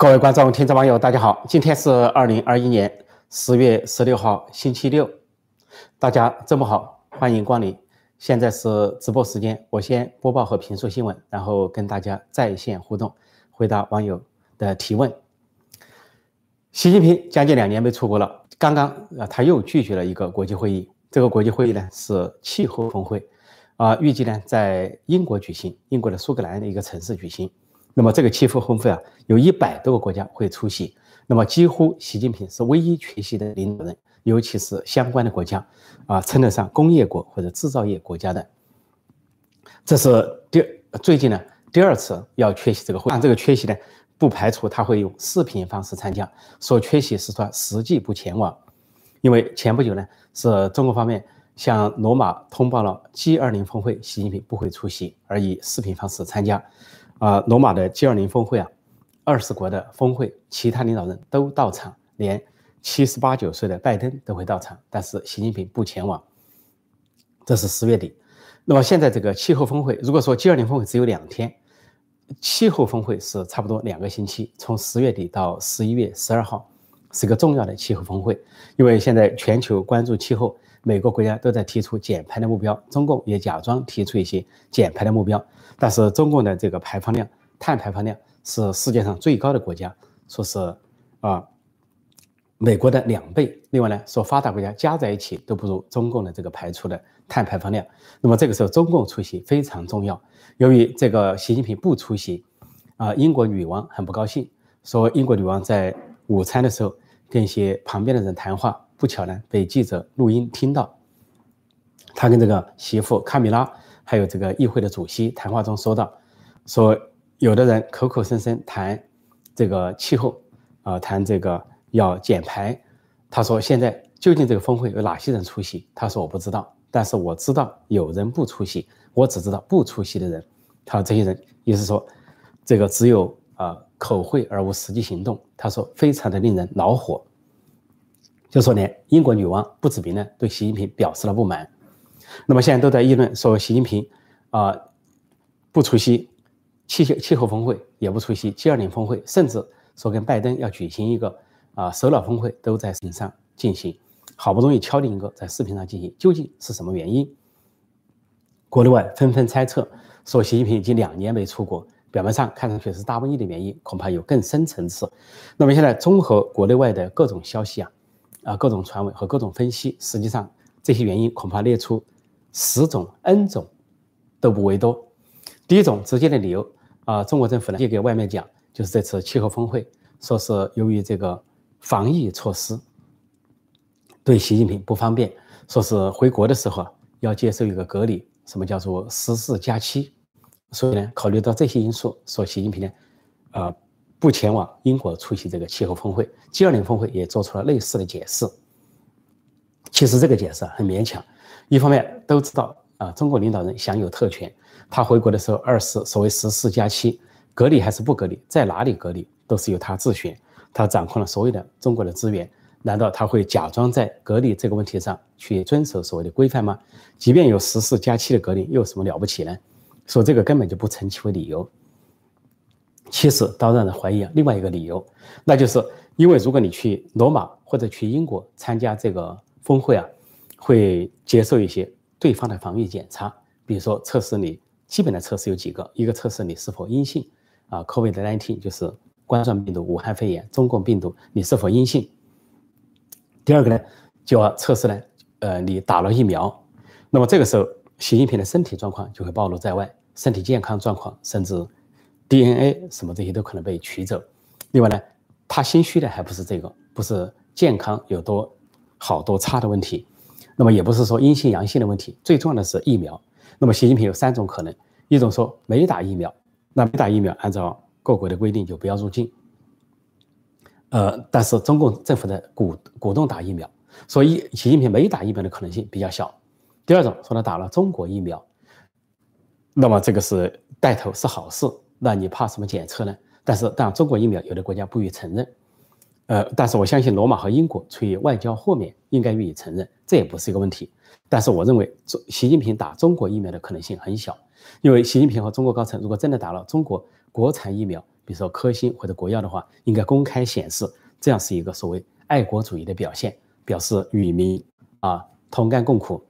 各位观众、听众、网友，大家好！今天是二零二一年十月十六号，星期六。大家周末好，欢迎光临。现在是直播时间，我先播报和评述新闻，然后跟大家在线互动，回答网友的提问。习近平将近两年没出国了，刚刚啊，他又拒绝了一个国际会议。这个国际会议呢是气候峰会，啊，预计呢在英国举行，英国的苏格兰的一个城市举行。那么这个气候峰会啊，有一百多个国家会出席。那么几乎习近平是唯一缺席的领导人，尤其是相关的国家，啊，称得上工业国或者制造业国家的。这是第最近呢第二次要缺席这个会。但这个缺席呢，不排除他会用视频方式参加。说缺席是说实际不前往，因为前不久呢是中国方面向罗马通报了 G20 峰会，习近平不会出席，而以视频方式参加。啊，罗马的 G20 峰会啊，二十国的峰会，其他领导人都到场，连七十八九岁的拜登都会到场，但是习近平不前往。这是十月底。那么现在这个气候峰会，如果说 G20 峰会只有两天，气候峰会是差不多两个星期，从十月底到十一月十二号，是个重要的气候峰会，因为现在全球关注气候。每个国家都在提出减排的目标，中共也假装提出一些减排的目标，但是中共的这个排放量、碳排放量是世界上最高的国家，说是啊美国的两倍。另外呢，说发达国家加在一起都不如中共的这个排出的碳排放量。那么这个时候中共出席非常重要。由于这个习近平不出席，啊，英国女王很不高兴，说英国女王在午餐的时候跟一些旁边的人谈话。不巧呢，被记者录音听到，他跟这个媳妇卡米拉，还有这个议会的主席谈话中说到，说有的人口口声声谈这个气候，啊，谈这个要减排。他说现在究竟这个峰会有哪些人出席？他说我不知道，但是我知道有人不出席，我只知道不出席的人。他说这些人意思说，这个只有啊口惠而无实际行动。他说非常的令人恼火。就说连英国女王不指名呢，对习近平表示了不满。那么现在都在议论说，习近平啊不出席气候气候峰会，也不出席 G20 峰会，甚至说跟拜登要举行一个啊首脑峰会，都在视频上进行。好不容易敲定一个在视频上进行，究竟是什么原因？国内外纷纷猜测，说习近平已经两年没出国，表面上看上去是大瘟疫的原因，恐怕有更深层次。那么现在综合国内外的各种消息啊。啊，各种传闻和各种分析，实际上这些原因恐怕列出十种、N 种都不为多。第一种直接的理由啊，中国政府呢也给外面讲，就是这次气候峰会，说是由于这个防疫措施对习近平不方便，说是回国的时候要接受一个隔离，什么叫做十四加七，所以呢，考虑到这些因素，说习近平呢，啊。不前往英国出席这个气候峰会，G20 峰会也做出了类似的解释。其实这个解释很勉强，一方面都知道啊，中国领导人享有特权，他回国的时候二十所谓十四加七，隔离还是不隔离，在哪里隔离都是由他自选，他掌控了所有的中国的资源，难道他会假装在隔离这个问题上去遵守所谓的规范吗？即便有十四加七的隔离，又有什么了不起呢？说这个根本就不成其为理由。其实倒让人怀疑啊，另外一个理由，那就是因为如果你去罗马或者去英国参加这个峰会啊，会接受一些对方的防疫检查，比如说测试你基本的测试有几个，一个测试你是否阴性啊，COVID-19 就是冠状病毒、武汉肺炎、中共病毒你是否阴性。第二个呢，就要测试呢，呃，你打了疫苗，那么这个时候习近平的身体状况就会暴露在外，身体健康状况甚至。DNA 什么这些都可能被取走，另外呢，他心虚的还不是这个，不是健康有多好多差的问题，那么也不是说阴性阳性的问题，最重要的是疫苗。那么习近平有三种可能，一种说没打疫苗，那没打疫苗，按照各国的规定就不要入境。呃，但是中共政府的鼓鼓动打疫苗，所以习近平没打疫苗的可能性比较小。第二种说他打了中国疫苗，那么这个是带头是好事。那你怕什么检测呢？但是，当然，中国疫苗有的国家不予承认，呃，但是我相信罗马和英国出于外交豁免，应该予以承认，这也不是一个问题。但是，我认为中习近平打中国疫苗的可能性很小，因为习近平和中国高层如果真的打了中国国产疫苗，比如说科兴或者国药的话，应该公开显示，这样是一个所谓爱国主义的表现，表示与民啊同甘共苦，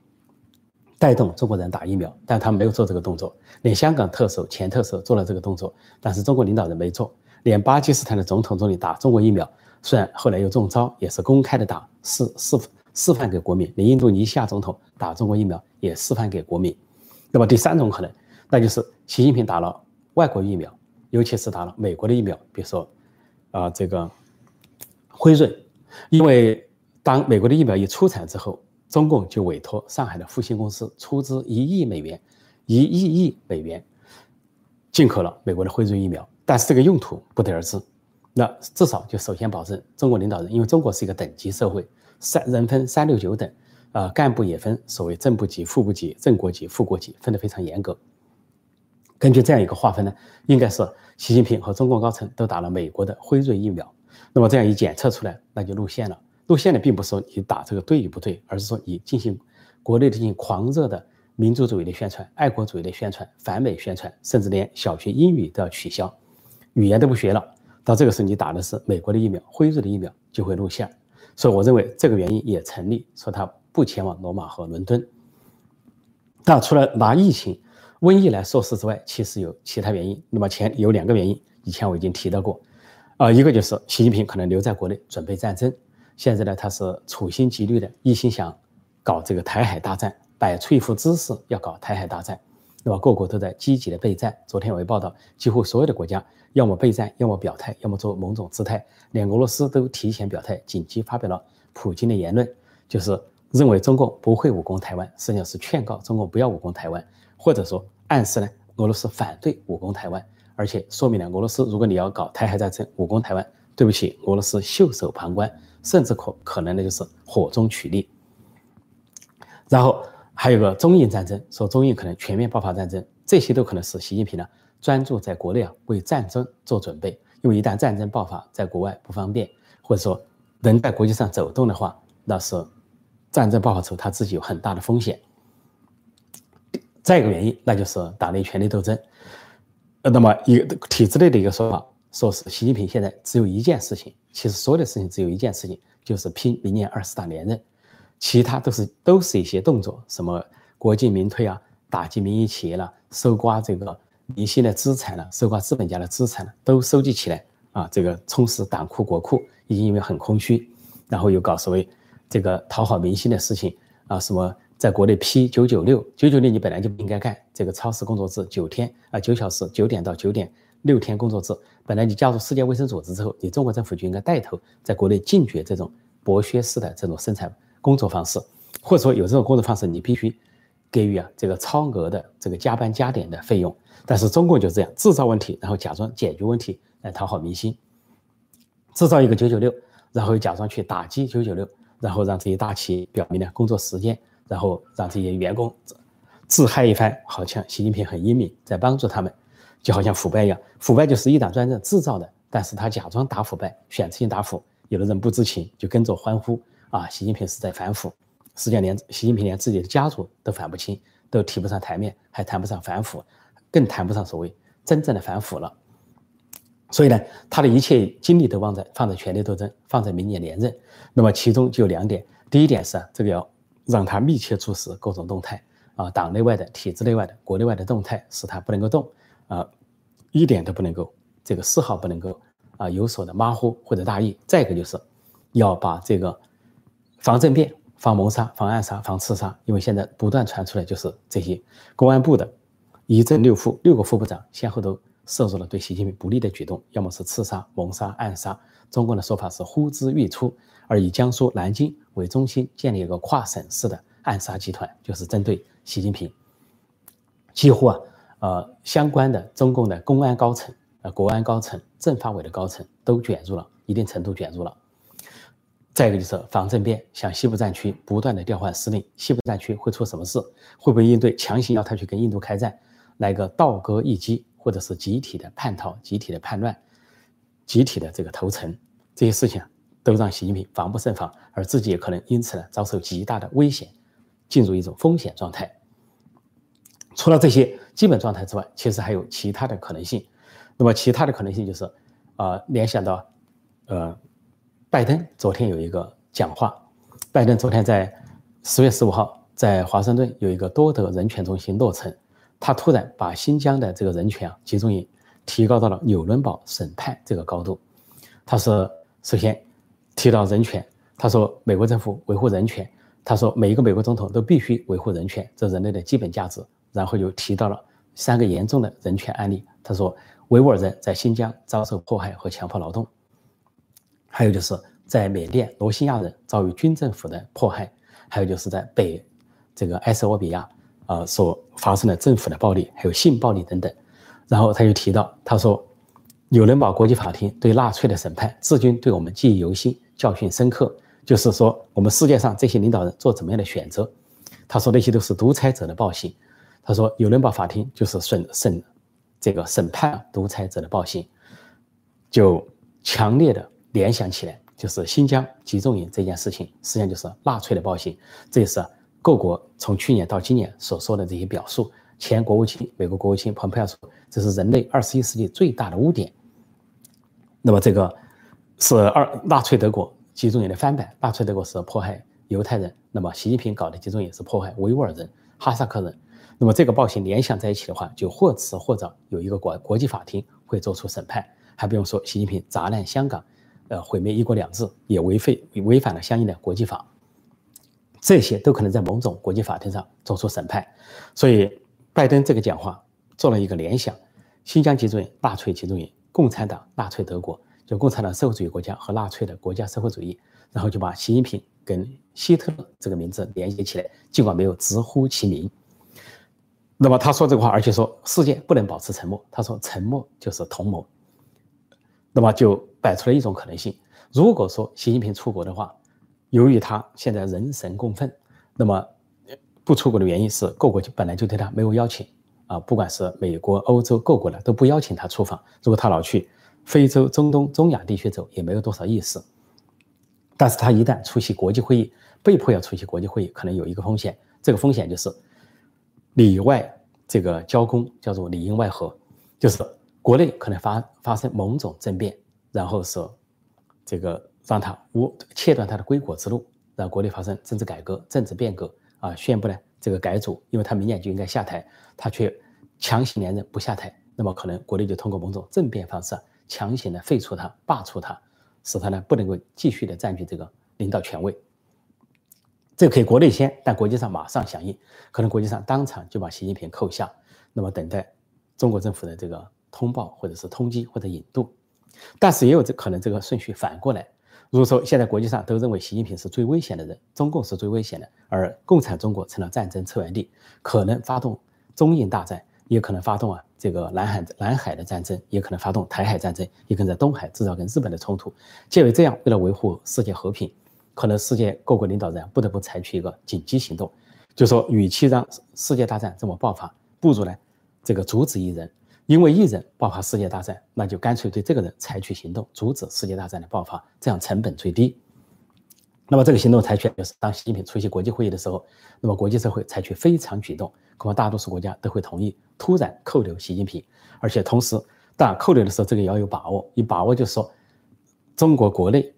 带动中国人打疫苗。但他没有做这个动作，连香港特首、前特首做了这个动作，但是中国领导人没做。连巴基斯坦的总统总理打中国疫苗，虽然后来又中招，也是公开的打示示示范给国民。连印度尼西亚总统打中国疫苗也示范给国民。那么第三种可能，那就是习近平打了外国疫苗，尤其是打了美国的疫苗，比如说啊这个辉瑞，因为当美国的疫苗一出产之后，中共就委托上海的复星公司出资一亿美元，一亿亿美元进口了美国的辉瑞疫苗。但是这个用途不得而知，那至少就首先保证中国领导人，因为中国是一个等级社会，三人分三六九等，啊，干部也分所谓正部级、副部级、正国级、副国级，分得非常严格。根据这样一个划分呢，应该是习近平和中共高层都打了美国的辉瑞疫苗。那么这样一检测出来，那就露馅了。路线的并不是说你打这个对与不对，而是说你进行国内进行狂热的民族主义的宣传、爱国主义的宣传、反美宣传，甚至连小学英语都要取消。语言都不学了，到这个时候你打的是美国的疫苗，辉瑞的疫苗就会露馅，所以我认为这个原因也成立，说他不前往罗马和伦敦。那除了拿疫情、瘟疫来说事之外，其实有其他原因。那么前有两个原因，以前我已经提到过，啊，一个就是习近平可能留在国内准备战争，现在呢他是处心积虑的，一心想搞这个台海大战，摆出一副姿势要搞台海大战。那么各国都在积极的备战。昨天我也报道，几乎所有的国家要么备战，要么表态，要么做某种姿态。连俄罗斯都提前表态，紧急发表了普京的言论，就是认为中共不会武攻台湾，实际上是劝告中共不要武攻台湾，或者说暗示呢俄罗斯反对武攻台湾，而且说明了俄罗斯如果你要搞台海战争，武攻台湾，对不起，俄罗斯袖手旁观，甚至可可能的就是火中取栗。然后。还有个中印战争，说中印可能全面爆发战争，这些都可能是习近平呢专注在国内啊为战争做准备，因为一旦战争爆发，在国外不方便，或者说人在国际上走动的话，那是战争爆发时候他自己有很大的风险。再一个原因，那就是党内权力斗争。呃，那么一个体制内的一个说法，说是习近平现在只有一件事情，其实所有的事情只有一件事情，就是拼明年二十大连任。其他都是都是一些动作，什么国进民退啊，打击民营企业了，收刮这个明星的资产了，收刮资本家的资产了，都收集起来啊，这个充实党库国库，已经因为很空虚，然后又搞所谓这个讨好明星的事情啊，什么在国内批九九六，九九六你本来就不应该干，这个超时工作制九天啊，九小时九点到九点六天工作制，本来你加入世界卫生组织之后，你中国政府就应该带头在国内禁绝这种剥削式的这种生产。工作方式，或者说有这种工作方式，你必须给予啊这个超额的这个加班加点的费用。但是中共就这样制造问题，然后假装解决问题来讨好明星，制造一个九九六，然后又假装去打击九九六，然后让这些大企业表明了工作时间，然后让这些员工自嗨一番，好像习近平很英明，在帮助他们，就好像腐败一样，腐败就是一党专政制造的，但是他假装打腐败，选择性打腐，有的人不知情就跟着欢呼。啊，习近平是在反腐，实际上连习近平连自己的家族都反不清，都提不上台面，还谈不上反腐，更谈不上所谓真正的反腐了。所以呢，他的一切精力都放在放在权力斗争，放在明年连任。那么其中就有两点，第一点是这个要让他密切注视各种动态啊，党内外的、体制内外的、国内外的动态，使他不能够动啊，一点都不能够这个丝毫不能够啊有所的马虎或者大意。再一个就是要把这个。防政变、防谋杀、防暗杀、防刺杀，因为现在不断传出来就是这些公安部的一正六副六个副部长先后都涉入了对习近平不利的举动，要么是刺杀、谋杀、暗杀。中共的说法是呼之欲出，而以江苏南京为中心建立一个跨省市的暗杀集团，就是针对习近平。几乎啊，呃，相关的中共的公安高层、呃国安高层、政法委的高层都卷入了一定程度卷入了。再一个就是防政变，向西部战区不断的调换司令，西部战区会出什么事？会不会应对强行要他去跟印度开战，来个倒戈一击，或者是集体的叛逃、集体的叛乱、集体的这个投诚，这些事情都让习近平防不胜防，而自己也可能因此呢遭受极大的危险，进入一种风险状态。除了这些基本状态之外，其实还有其他的可能性。那么其他的可能性就是，呃，联想到，呃，拜登昨天有一个讲话，拜登昨天在十月十五号在华盛顿有一个多德人权中心落成，他突然把新疆的这个人权啊集中营提高到了纽伦堡审判这个高度。他说，首先提到人权，他说美国政府维护人权，他说每一个美国总统都必须维护人权，这人类的基本价值。然后又提到了三个严重的人权案例，他说维吾尔人在新疆遭受迫害和强迫劳动，还有就是在缅甸罗兴亚人遭遇军政府的迫害，还有就是在北这个埃塞俄比亚啊所发生的政府的暴力，还有性暴力等等。然后他又提到，他说。纽伦堡国际法庭对纳粹的审判，至今对我们记忆犹新，教训深刻。就是说，我们世界上这些领导人做怎么样的选择？他说那些都是独裁者的暴行。他说有伦堡法庭就是审审这个审判独裁者的暴行，就强烈的联想起来，就是新疆集中营这件事情，实际上就是纳粹的暴行。这也是各国从去年到今年所说的这些表述。前国务卿美国国务卿蓬佩奥说，这是人类二十一世纪最大的污点。那么这个是二纳粹德国集中营的翻版，纳粹德国是迫害犹太人，那么习近平搞的集中营是迫害维吾尔人、哈萨克人。那么这个暴行联想在一起的话，就或迟或早有一个国国际法庭会做出审判，还不用说习近平砸烂香港，呃，毁灭一国两制，也违废违反了相应的国际法，这些都可能在某种国际法庭上做出审判。所以拜登这个讲话做了一个联想：新疆集中营、纳粹集中营。共产党、纳粹德国，就共产党社会主义国家和纳粹的国家社会主义，然后就把习近平跟希特勒这个名字连接起来，尽管没有直呼其名。那么他说这个话，而且说世界不能保持沉默，他说沉默就是同谋。那么就摆出了一种可能性：如果说习近平出国的话，由于他现在人神共愤，那么不出国的原因是各国就本来就对他没有邀请。啊，不管是美国、欧洲各国的都不邀请他出访。如果他老去非洲、中东、中亚地区走，也没有多少意思。但是他一旦出席国际会议，被迫要出席国际会议，可能有一个风险。这个风险就是里外这个交攻，叫做里应外合，就是国内可能发发生某种政变，然后是这个让他无切断他的归国之路，让国内发生政治改革、政治变革啊，宣布呢。这个改组，因为他明年就应该下台，他却强行连任不下台，那么可能国内就通过某种政变方式强行的废除他、罢黜他，使他呢不能够继续的占据这个领导权位。这个可以国内先，但国际上马上响应，可能国际上当场就把习近平扣下，那么等待中国政府的这个通报或者是通缉或者引渡。但是也有这可能，这个顺序反过来。如果说现在国际上都认为习近平是最危险的人，中共是最危险的，而共产中国成了战争策源地，可能发动中印大战，也可能发动啊这个南海南海的战争，也可能发动台海战争，也可能在东海制造跟日本的冲突。鉴为这样，为了维护世界和平，可能世界各国领导人不得不采取一个紧急行动，就说与其让世界大战这么爆发，不如呢这个阻止一人。因为一人爆发世界大战，那就干脆对这个人采取行动，阻止世界大战的爆发，这样成本最低。那么这个行动采取就是当习近平出席国际会议的时候，那么国际社会采取非常举动，恐怕大多数国家都会同意突然扣留习近平，而且同时，当然扣留的时候这个也要有把握，有把握就是说，中国国内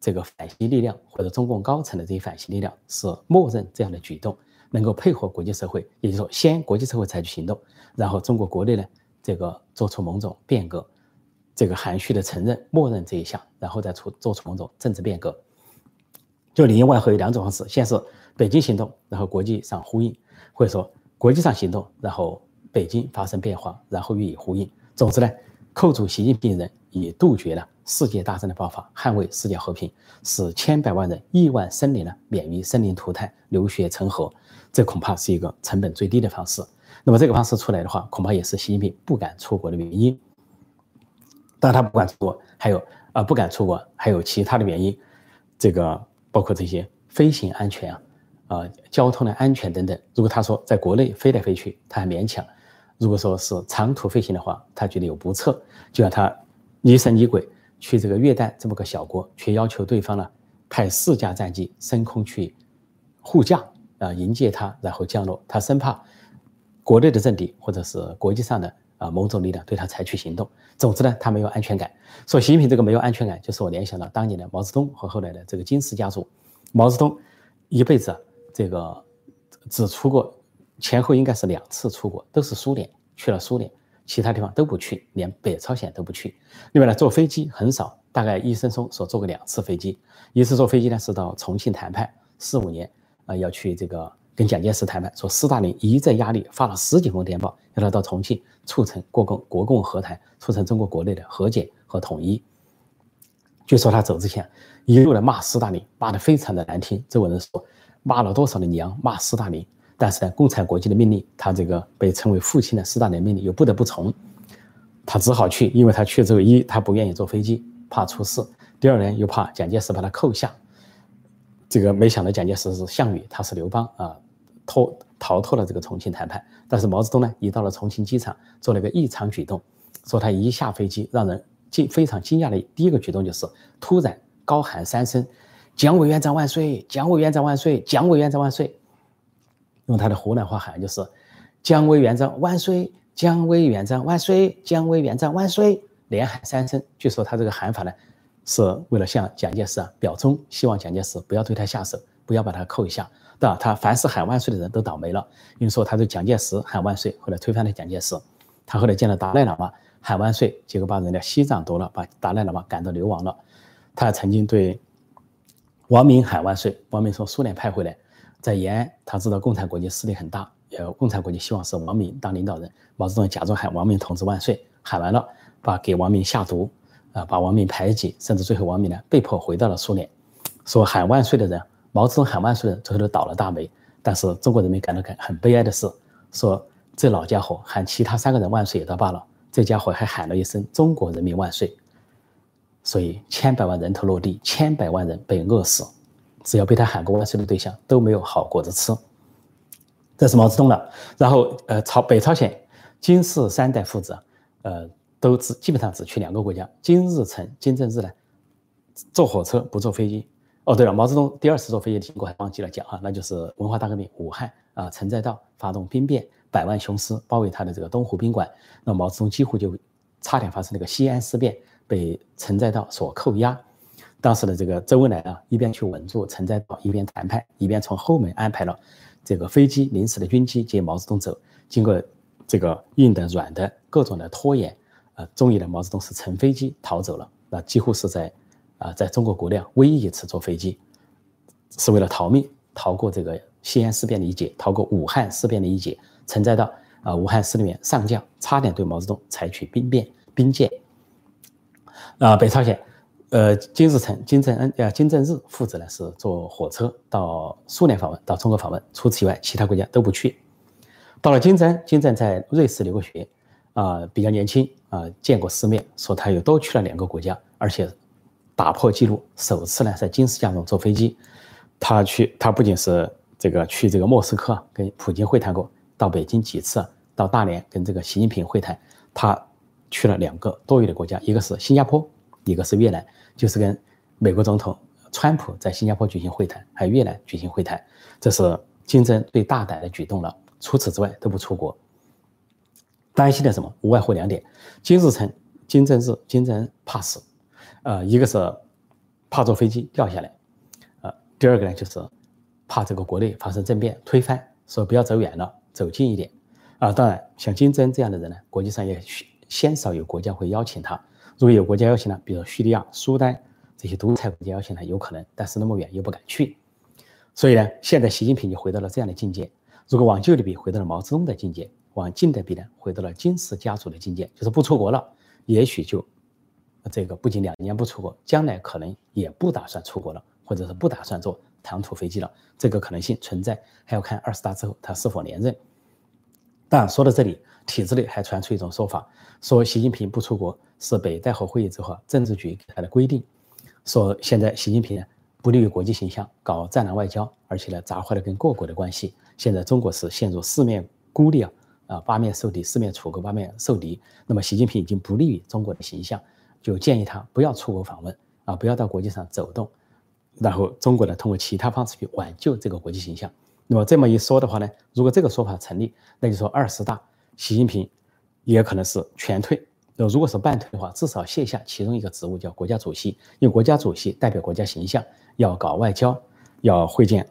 这个反西力量或者中共高层的这些反西力量是默认这样的举动，能够配合国际社会，也就是说，先国际社会采取行动，然后中国国内呢？这个做出某种变革，这个含蓄的承认、默认这一项，然后再出做出某种政治变革，就里应外合有两种方式：先是北京行动，然后国际上呼应；或者说国际上行动，然后北京发生变化，然后予以呼应。总之呢，扣住习近平人，以杜绝了世界大战的爆发，捍卫世界和平，使千百万人、亿万生灵呢免于生灵涂炭、流血成河。这恐怕是一个成本最低的方式。那么这个方式出来的话，恐怕也是习近平不敢出国的原因。当然，他不敢出国，还有啊不敢出国，还有其他的原因。这个包括这些飞行安全啊，啊交通的安全等等。如果他说在国内飞来飞去，他还勉强；如果说是长途飞行的话，他觉得有不测，就让他疑神疑鬼去这个约旦这么个小国，却要求对方呢派四架战机升空去护驾啊迎接他，然后降落，他生怕。国内的政敌或者是国际上的啊某种力量对他采取行动。总之呢，他没有安全感。所以习近平这个没有安全感，就是我联想到当年的毛泽东和后来的这个金氏家族。毛泽东一辈子这个只出过前后应该是两次出国，都是苏联去了苏联，其他地方都不去，连北朝鲜都不去。另外呢，坐飞机很少，大概一生中所坐过两次飞机。一次坐飞机呢是到重庆谈判，四五年啊要去这个。跟蒋介石谈判，说斯大林一再压力，发了十几封电报，要他到重庆促成国共国共和谈，促成中国国内的和解和统一。据说他走之前一路的骂斯大林，骂得非常的难听。周文人说，骂了多少的娘，骂斯大林。但是呢，共产国际的命令，他这个被称为父亲的斯大林命令又不得不从，他只好去，因为他去之后，一他不愿意坐飞机，怕出事；第二呢，又怕蒋介石把他扣下。这个没想到蒋介石是项羽，他是刘邦啊。脱逃脱了这个重庆谈判，但是毛泽东呢，一到了重庆机场，做了一个异常举动，说他一下飞机，让人惊非常惊讶的第一个举动就是突然高喊三声“蒋委员长万岁，蒋委员长万岁，蒋委员长万岁”，用他的湖南话喊就是“蒋委员长万岁，蒋委员长万岁，蒋委员长万岁”，连喊三声。据说他这个喊法呢，是为了向蒋介石啊表忠，希望蒋介石不要对他下手，不要把他扣一下。对他凡是喊万岁的人都倒霉了。因为说他对蒋介石喊万岁，后来推翻了蒋介石。他后来见了达赖喇嘛喊万岁，结果把人家西藏夺了，把达赖喇嘛赶到流亡了。他曾经对王明喊万岁，王明从苏联派回来，在延安，他知道共产国际势力很大，呃，共产国际希望是王明当领导人。毛泽东假装喊王明同志万岁，喊完了，把给王明下毒，啊，把王明排挤，甚至最后王明呢被迫回到了苏联。说喊万岁的人。毛泽东喊万岁的人，最后都倒了大霉。但是中国人民感到很很悲哀的是，说这老家伙喊其他三个人万岁也倒罢了，这家伙还喊了一声“中国人民万岁”。所以千百万人头落地，千百万人被饿死。只要被他喊过万岁的对象都没有好果子吃。这是毛泽东的。然后呃，朝北朝鲜金氏三代父子，呃，都只基本上只去两个国家：金日成、金正日呢，坐火车不坐飞机。哦，对了，毛泽东第二次坐飞机经过还忘记了讲啊，那就是文化大革命，武汉啊，陈再道发动兵变，百万雄师包围他的这个东湖宾馆，那毛泽东几乎就差点发生那个西安事变，被陈再道所扣押。当时的这个周恩来啊，一边去稳住陈载道，一边谈判，一边从后门安排了这个飞机，临时的军机接毛泽东走。经过这个硬的、软的各种的拖延，啊，终于呢，毛泽东是乘飞机逃走了。那几乎是在。啊，在中国国内唯一一次坐飞机，是为了逃命，逃过这个西安事变的一劫，逃过武汉事变的一劫。陈再道啊，武汉市里面上将差点对毛泽东采取兵变、兵谏。啊，北朝鲜，呃，金日成、金正恩、呃，金正日父子呢是坐火车到苏联访问，到中国访问，除此以外，其他国家都不去。到了金正，金正在瑞士留过学，啊，比较年轻，啊，见过世面，说他又多去了两个国家，而且。打破记录，首次呢在金氏家中坐飞机，他去，他不仅是这个去这个莫斯科跟普京会谈过，到北京几次，到大连跟这个习近平会谈，他去了两个多余的国家，一个是新加坡，一个是越南，就是跟美国总统川普在新加坡举行会谈，还有越南举行会谈，这是金正最大胆的举动了。除此之外都不出国，担心的什么？无外乎两点：金日成、金正日、金正恩怕死。呃，一个是怕坐飞机掉下来，呃，第二个呢就是怕这个国内发生政变推翻，说不要走远了，走近一点。啊，当然像金正恩这样的人呢，国际上也鲜少有国家会邀请他。如果有国家邀请呢，比如叙利亚、苏丹这些独裁国家邀请呢，有可能，但是那么远又不敢去。所以呢，现在习近平就回到了这样的境界。如果往旧的比，回到了毛泽东的境界；往近的比呢，回到了金氏家族的境界，就是不出国了，也许就。这个不仅两年不出国，将来可能也不打算出国了，或者是不打算坐长途飞机了，这个可能性存在，还要看二十大之后他是否连任。但说到这里，体制内还传出一种说法，说习近平不出国是北戴河会议之后政治局给他的规定，说现在习近平呢不利于国际形象，搞战狼外交，而且呢砸坏了跟各国的关系。现在中国是陷入四面孤立啊，啊八面受敌，四面楚歌，八面受敌。那么习近平已经不利于中国的形象。就建议他不要出国访问啊，不要到国际上走动，然后中国呢通过其他方式去挽救这个国际形象。那么这么一说的话呢，如果这个说法成立，那就说二十大习近平也可能是全退。那如果是半退的话，至少卸下其中一个职务，叫国家主席。因为国家主席代表国家形象，要搞外交，要会见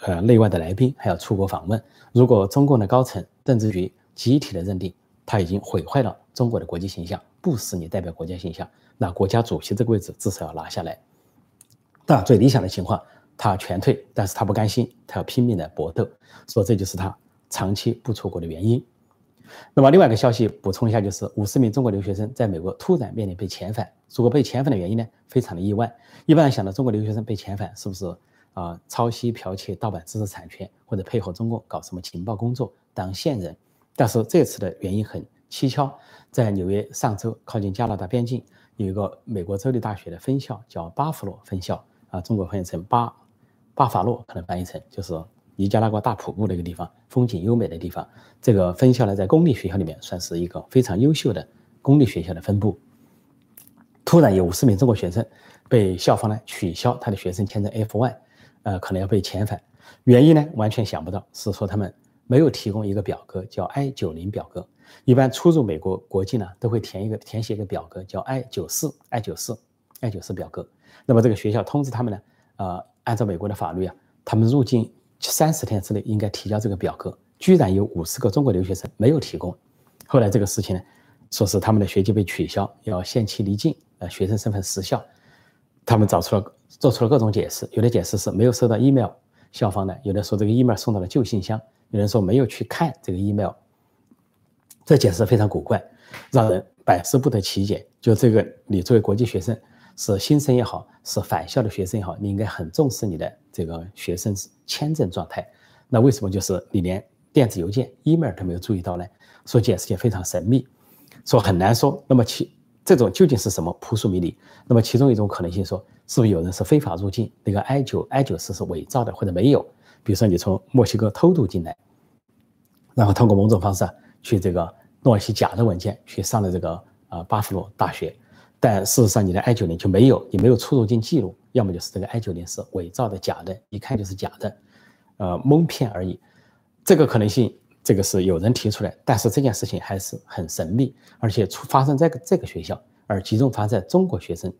呃内外的来宾，还要出国访问。如果中共的高层政治局集体的认定他已经毁坏了中国的国际形象，不使你代表国家形象，那国家主席这个位置至少要拿下来。但最理想的情况，他全退，但是他不甘心，他要拼命的搏斗，说这就是他长期不出国的原因。那么另外一个消息补充一下，就是五十名中国留学生在美国突然面临被遣返。如果被遣返的原因呢，非常的意外。一般人想到中国留学生被遣返，是不是啊抄袭、剽窃、盗版知识产权，或者配合中共搞什么情报工作当线人？但是这次的原因很蹊跷，在纽约上州靠近加拿大边境有一个美国州立大学的分校，叫巴弗洛分校啊，中国翻译成巴巴法洛，可能翻译成就是。尼加拉瓜大瀑布的一个地方，风景优美的地方。这个分校呢，在公立学校里面算是一个非常优秀的公立学校的分部。突然有五十名中国学生被校方呢取消他的学生签证 F1，呃，可能要被遣返。原因呢，完全想不到，是说他们没有提供一个表格，叫 I-90 表格。一般出入美国国境呢，都会填一个填写一个表格，叫 I-94、I-94、I-94 表格。那么这个学校通知他们呢，呃，按照美国的法律啊，他们入境。三十天之内应该提交这个表格，居然有五十个中国留学生没有提供。后来这个事情呢，说是他们的学籍被取消，要限期离境，呃，学生身份失效。他们找出了做出了各种解释，有的解释是没有收到 email，校方的；有的说这个 email 送到了旧信箱；有人说没有去看这个 email。这解释非常古怪，让人百思不得其解。就这个，你作为国际学生。是新生也好，是返校的学生也好，你应该很重视你的这个学生签证状态。那为什么就是你连电子邮件、email 都没有注意到呢？说解释也非常神秘，说很难说。那么其这种究竟是什么？扑朔迷离。那么其中一种可能性说，是不是有人是非法入境？那个 I 九 I 九四是伪造的，或者没有？比如说你从墨西哥偷渡进来，然后通过某种方式去这个弄一些假的文件去上了这个呃巴夫洛大学。但事实上，你的 I 九零就没有，你没有出入境记录，要么就是这个 I 九零是伪造的、假的，一看就是假的，呃，蒙骗而已。这个可能性，这个是有人提出来，但是这件事情还是很神秘，而且出发生在这个学校，而集中发生在中国学生，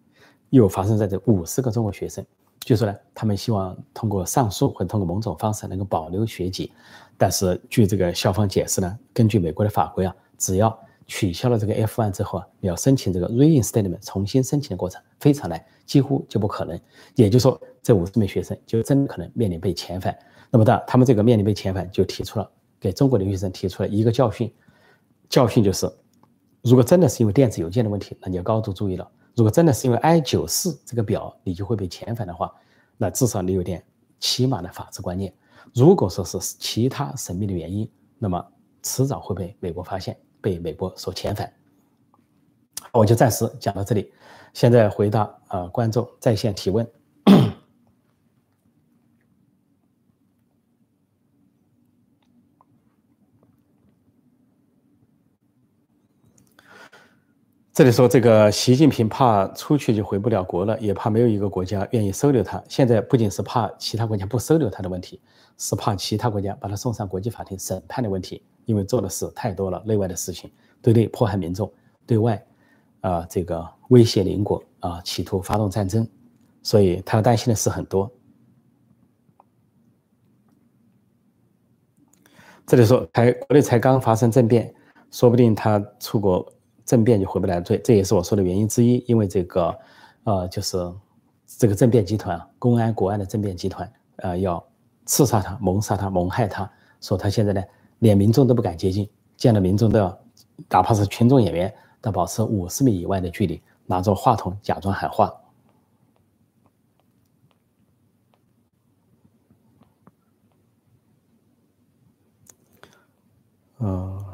又发生在这五十个中国学生。据说呢，他们希望通过上诉或者通过某种方式能够保留学籍，但是据这个校方解释呢，根据美国的法规啊，只要取消了这个 F1 之后啊，你要申请这个 reinstatement 重新申请的过程非常难，几乎就不可能。也就是说，这五十名学生就真可能面临被遣返。那么，当他们这个面临被遣返，就提出了给中国留学生提出了一个教训，教训就是，如果真的是因为电子邮件的问题，那你要高度注意了。如果真的是因为 I94 这个表你就会被遣返的话，那至少你有点起码的法治观念。如果说是其他神秘的原因，那么迟早会被美国发现。被美国所遣返，我就暂时讲到这里。现在回答啊，观众在线提问。这里说，这个习近平怕出去就回不了国了，也怕没有一个国家愿意收留他。现在不仅是怕其他国家不收留他的问题，是怕其他国家把他送上国际法庭审判的问题。因为做的事太多了，内外的事情，对内迫害民众，对外，啊，这个威胁邻国，啊，企图发动战争，所以他担心的事很多。这里说，才国内才刚发生政变，说不定他出国政变就回不来。对，这也是我说的原因之一。因为这个，呃，就是这个政变集团，公安国安的政变集团，呃，要刺杀他，谋杀他，谋害他，说他现在呢。连民众都不敢接近，见了民众都要，哪怕是群众演员，都要保持五十米以外的距离，拿着话筒假装喊话。嗯，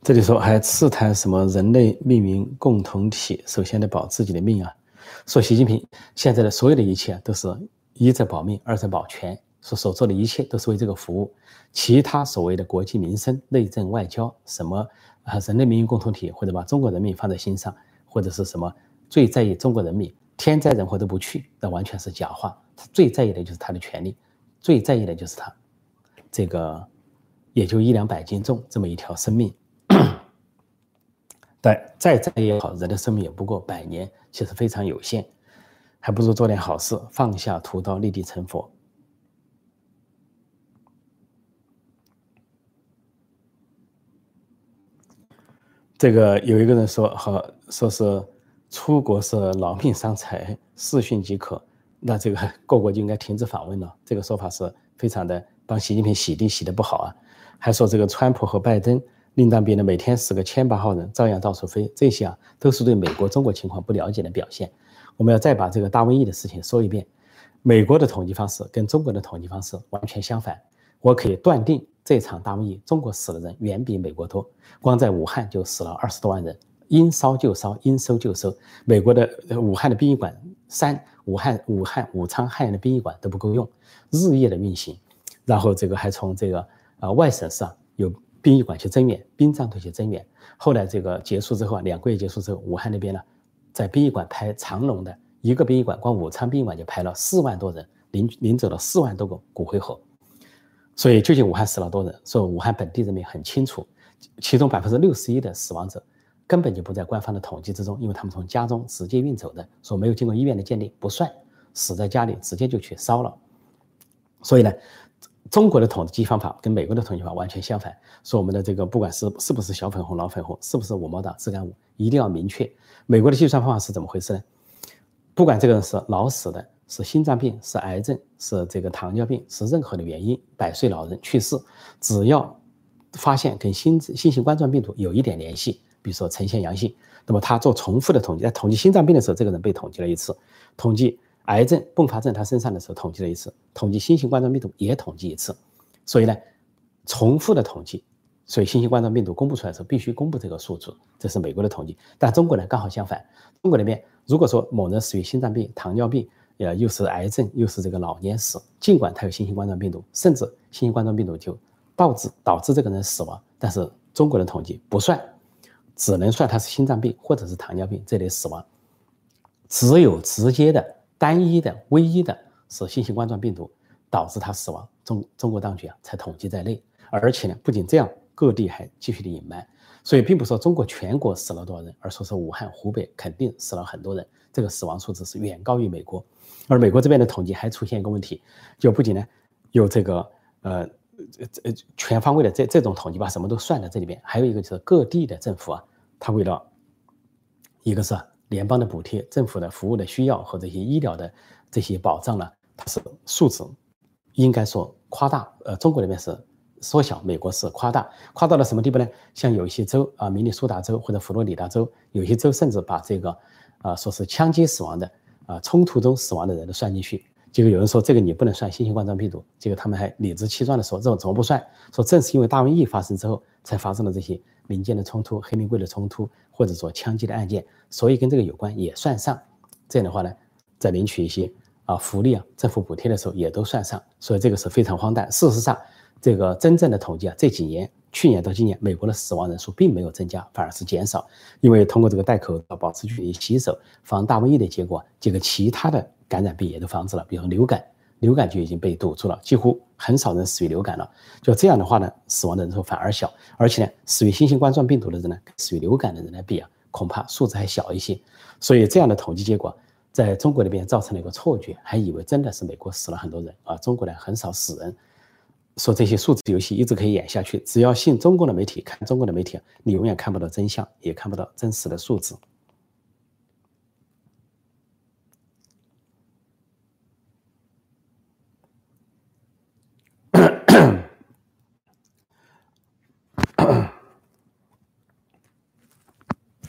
这里说还试探什么人类命运共同体，首先得保自己的命啊！说习近平现在的所有的一切都是一在保命，二在保全。所所做的一切都是为这个服务，其他所谓的国计民生、内政外交，什么啊人类命运共同体，或者把中国人民放在心上，或者是什么最在意中国人民，天灾人祸都不去，那完全是假话。他最在意的就是他的权利，最在意的就是他这个也就一两百斤重这么一条生命。但再再也好，人的生命也不过百年，其实非常有限，还不如做点好事，放下屠刀，立地成佛。这个有一个人说，好说是出国是劳命伤财，视讯即可，那这个各国就应该停止访问了。这个说法是非常的帮习近平洗地洗的不好啊，还说这个川普和拜登。另当别论，每天死个千八号人，照样到处飞，这些啊都是对美国、中国情况不了解的表现。我们要再把这个大瘟疫的事情说一遍。美国的统计方式跟中国的统计方式完全相反。我可以断定，这场大瘟疫，中国死的人远比美国多。光在武汉就死了二十多万人，应烧就烧，应收就收。美国的武汉的殡仪馆，三武汉、武汉、武昌、汉阳的殡仪馆都不够用，日夜的运行。然后这个还从这个呃外省市啊有。殡仪馆去增援，殡葬队去增援。后来这个结束之后啊，两个月结束之后，武汉那边呢，在殡仪馆排长龙的一个殡仪馆，光武昌殡仪馆就排了四万多人，领领走了四万多个骨灰盒。所以究竟武汉死了多少人？说武汉本地人民很清楚，其中百分之六十一的死亡者根本就不在官方的统计之中，因为他们从家中直接运走的，说没有经过医院的鉴定不算，死在家里直接就去烧了。所以呢？中国的统计方法跟美国的统计法完全相反，说我们的这个不管是是不是小粉红、老粉红，是不是五毛党、自干五，一定要明确。美国的计算方法是怎么回事呢？不管这个人是老死的，是心脏病、是癌症、是这个糖尿病，是任何的原因，百岁老人去世，只要发现跟新新型冠状病毒有一点联系，比如说呈现阳性，那么他做重复的统计，在统计心脏病的时候，这个人被统计了一次，统计。癌症并发症他身上的时候统计了一次，统计新型冠状病毒也统计一次，所以呢，重复的统计，所以新型冠状病毒公布出来的时候必须公布这个数字，这是美国的统计。但中国呢刚好相反，中国那边如果说某人死于心脏病、糖尿病，呃又是癌症又是这个老年死，尽管他有新型冠状病毒，甚至新型冠状病毒就导致导致这个人死亡，但是中国的统计不算，只能算他是心脏病或者是糖尿病这类死亡，只有直接的。单一的、唯一的是新型冠状病毒导致他死亡，中中国当局啊才统计在内。而且呢，不仅这样，各地还继续的隐瞒，所以并不是说中国全国死了多少人，而说是武汉、湖北肯定死了很多人，这个死亡数字是远高于美国。而美国这边的统计还出现一个问题，就不仅呢有这个呃呃全方位的这这种统计把什么都算在这里边，还有一个就是各地的政府啊，他为了一个是。联邦的补贴、政府的服务的需要和这些医疗的这些保障呢，它是数字应该说夸大。呃，中国那边是缩小，美国是夸大，夸大到什么地步呢？像有一些州啊，明尼苏达州或者佛罗里达州，有些州甚至把这个啊说是枪击死亡的啊冲突中死亡的人都算进去。结果有人说这个你不能算新型冠状病毒，结果他们还理直气壮的说这种怎么不算？说正是因为大瘟疫发生之后才发生了这些民间的冲突、黑名贵的冲突。或者说枪击的案件，所以跟这个有关也算上。这样的话呢，在领取一些啊福利啊、政府补贴的时候也都算上。所以这个是非常荒诞。事实上，这个真正的统计啊，这几年，去年到今年，美国的死亡人数并没有增加，反而是减少。因为通过这个戴口罩、保持距离、洗手、防大瘟疫的结果，这个其他的感染病也都防止了，比如流感。流感就已经被堵住了，几乎很少人死于流感了。就这样的话呢，死亡的人数反而小，而且呢，死于新型冠状病毒的人呢，死于流感的人来比啊，恐怕数字还小一些。所以这样的统计结果，在中国那边造成了一个错觉，还以为真的是美国死了很多人啊，中国呢很少死人。说这些数字游戏一直可以演下去，只要信中国的媒体，看中国的媒体，你永远看不到真相，也看不到真实的数字。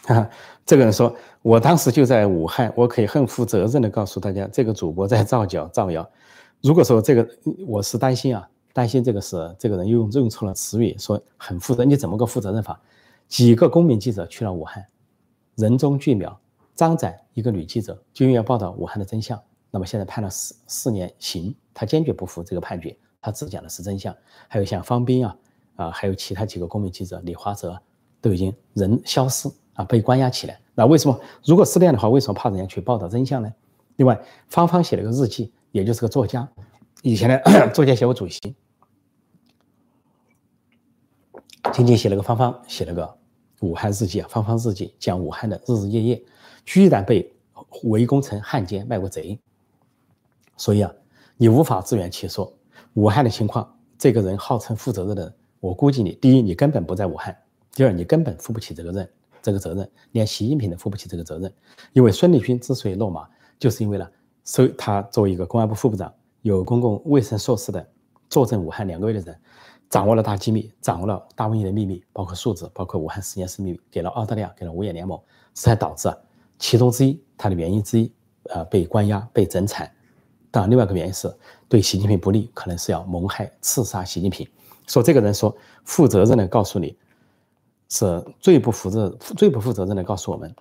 哈，这个人说，我当时就在武汉，我可以很负责任的告诉大家，这个主播在造谣造谣。如果说这个，我是担心啊，担心这个是这个人又用用错了词语，说很负责，你怎么个负责任法？几个公民记者去了武汉，人中巨苗，张展一个女记者就愿意报道武汉的真相，那么现在判了四四年刑，他坚决不服这个判决，他只讲的是真相。还有像方斌啊，啊，还有其他几个公民记者李华泽，都已经人消失。啊，被关押起来，那为什么？如果是这样的话，为什么怕人家去报道真相呢？另外，芳芳写了个日记，也就是个作家，以前的 作家协会主席。仅仅写了个方方，写了个武汉日记啊，方方日记讲武汉的日日夜夜，居然被围攻成汉奸卖国贼。所以啊，你无法自圆其说。武汉的情况，这个人号称负责任的，我估计你第一，你根本不在武汉；第二，你根本负不起这个任，这个责任，连习近平都负不起这个责任。因为孙立军之所以落马，就是因为呢，收他作为一个公安部副部长，有公共卫生硕士的，坐镇武汉两个月的人，掌握了大机密，掌握了大瘟疫的秘密，包括数字，包括武汉实验室秘密，给了澳大利亚，给了五眼联盟，这才导致啊，其中之一，它的原因之一，呃，被关押，被整惨。当然，另外一个原因是对习近平不利，可能是要谋害、刺杀习近平。说这个人说负责任的告诉你，是最不负责、最不负责任的告诉我们。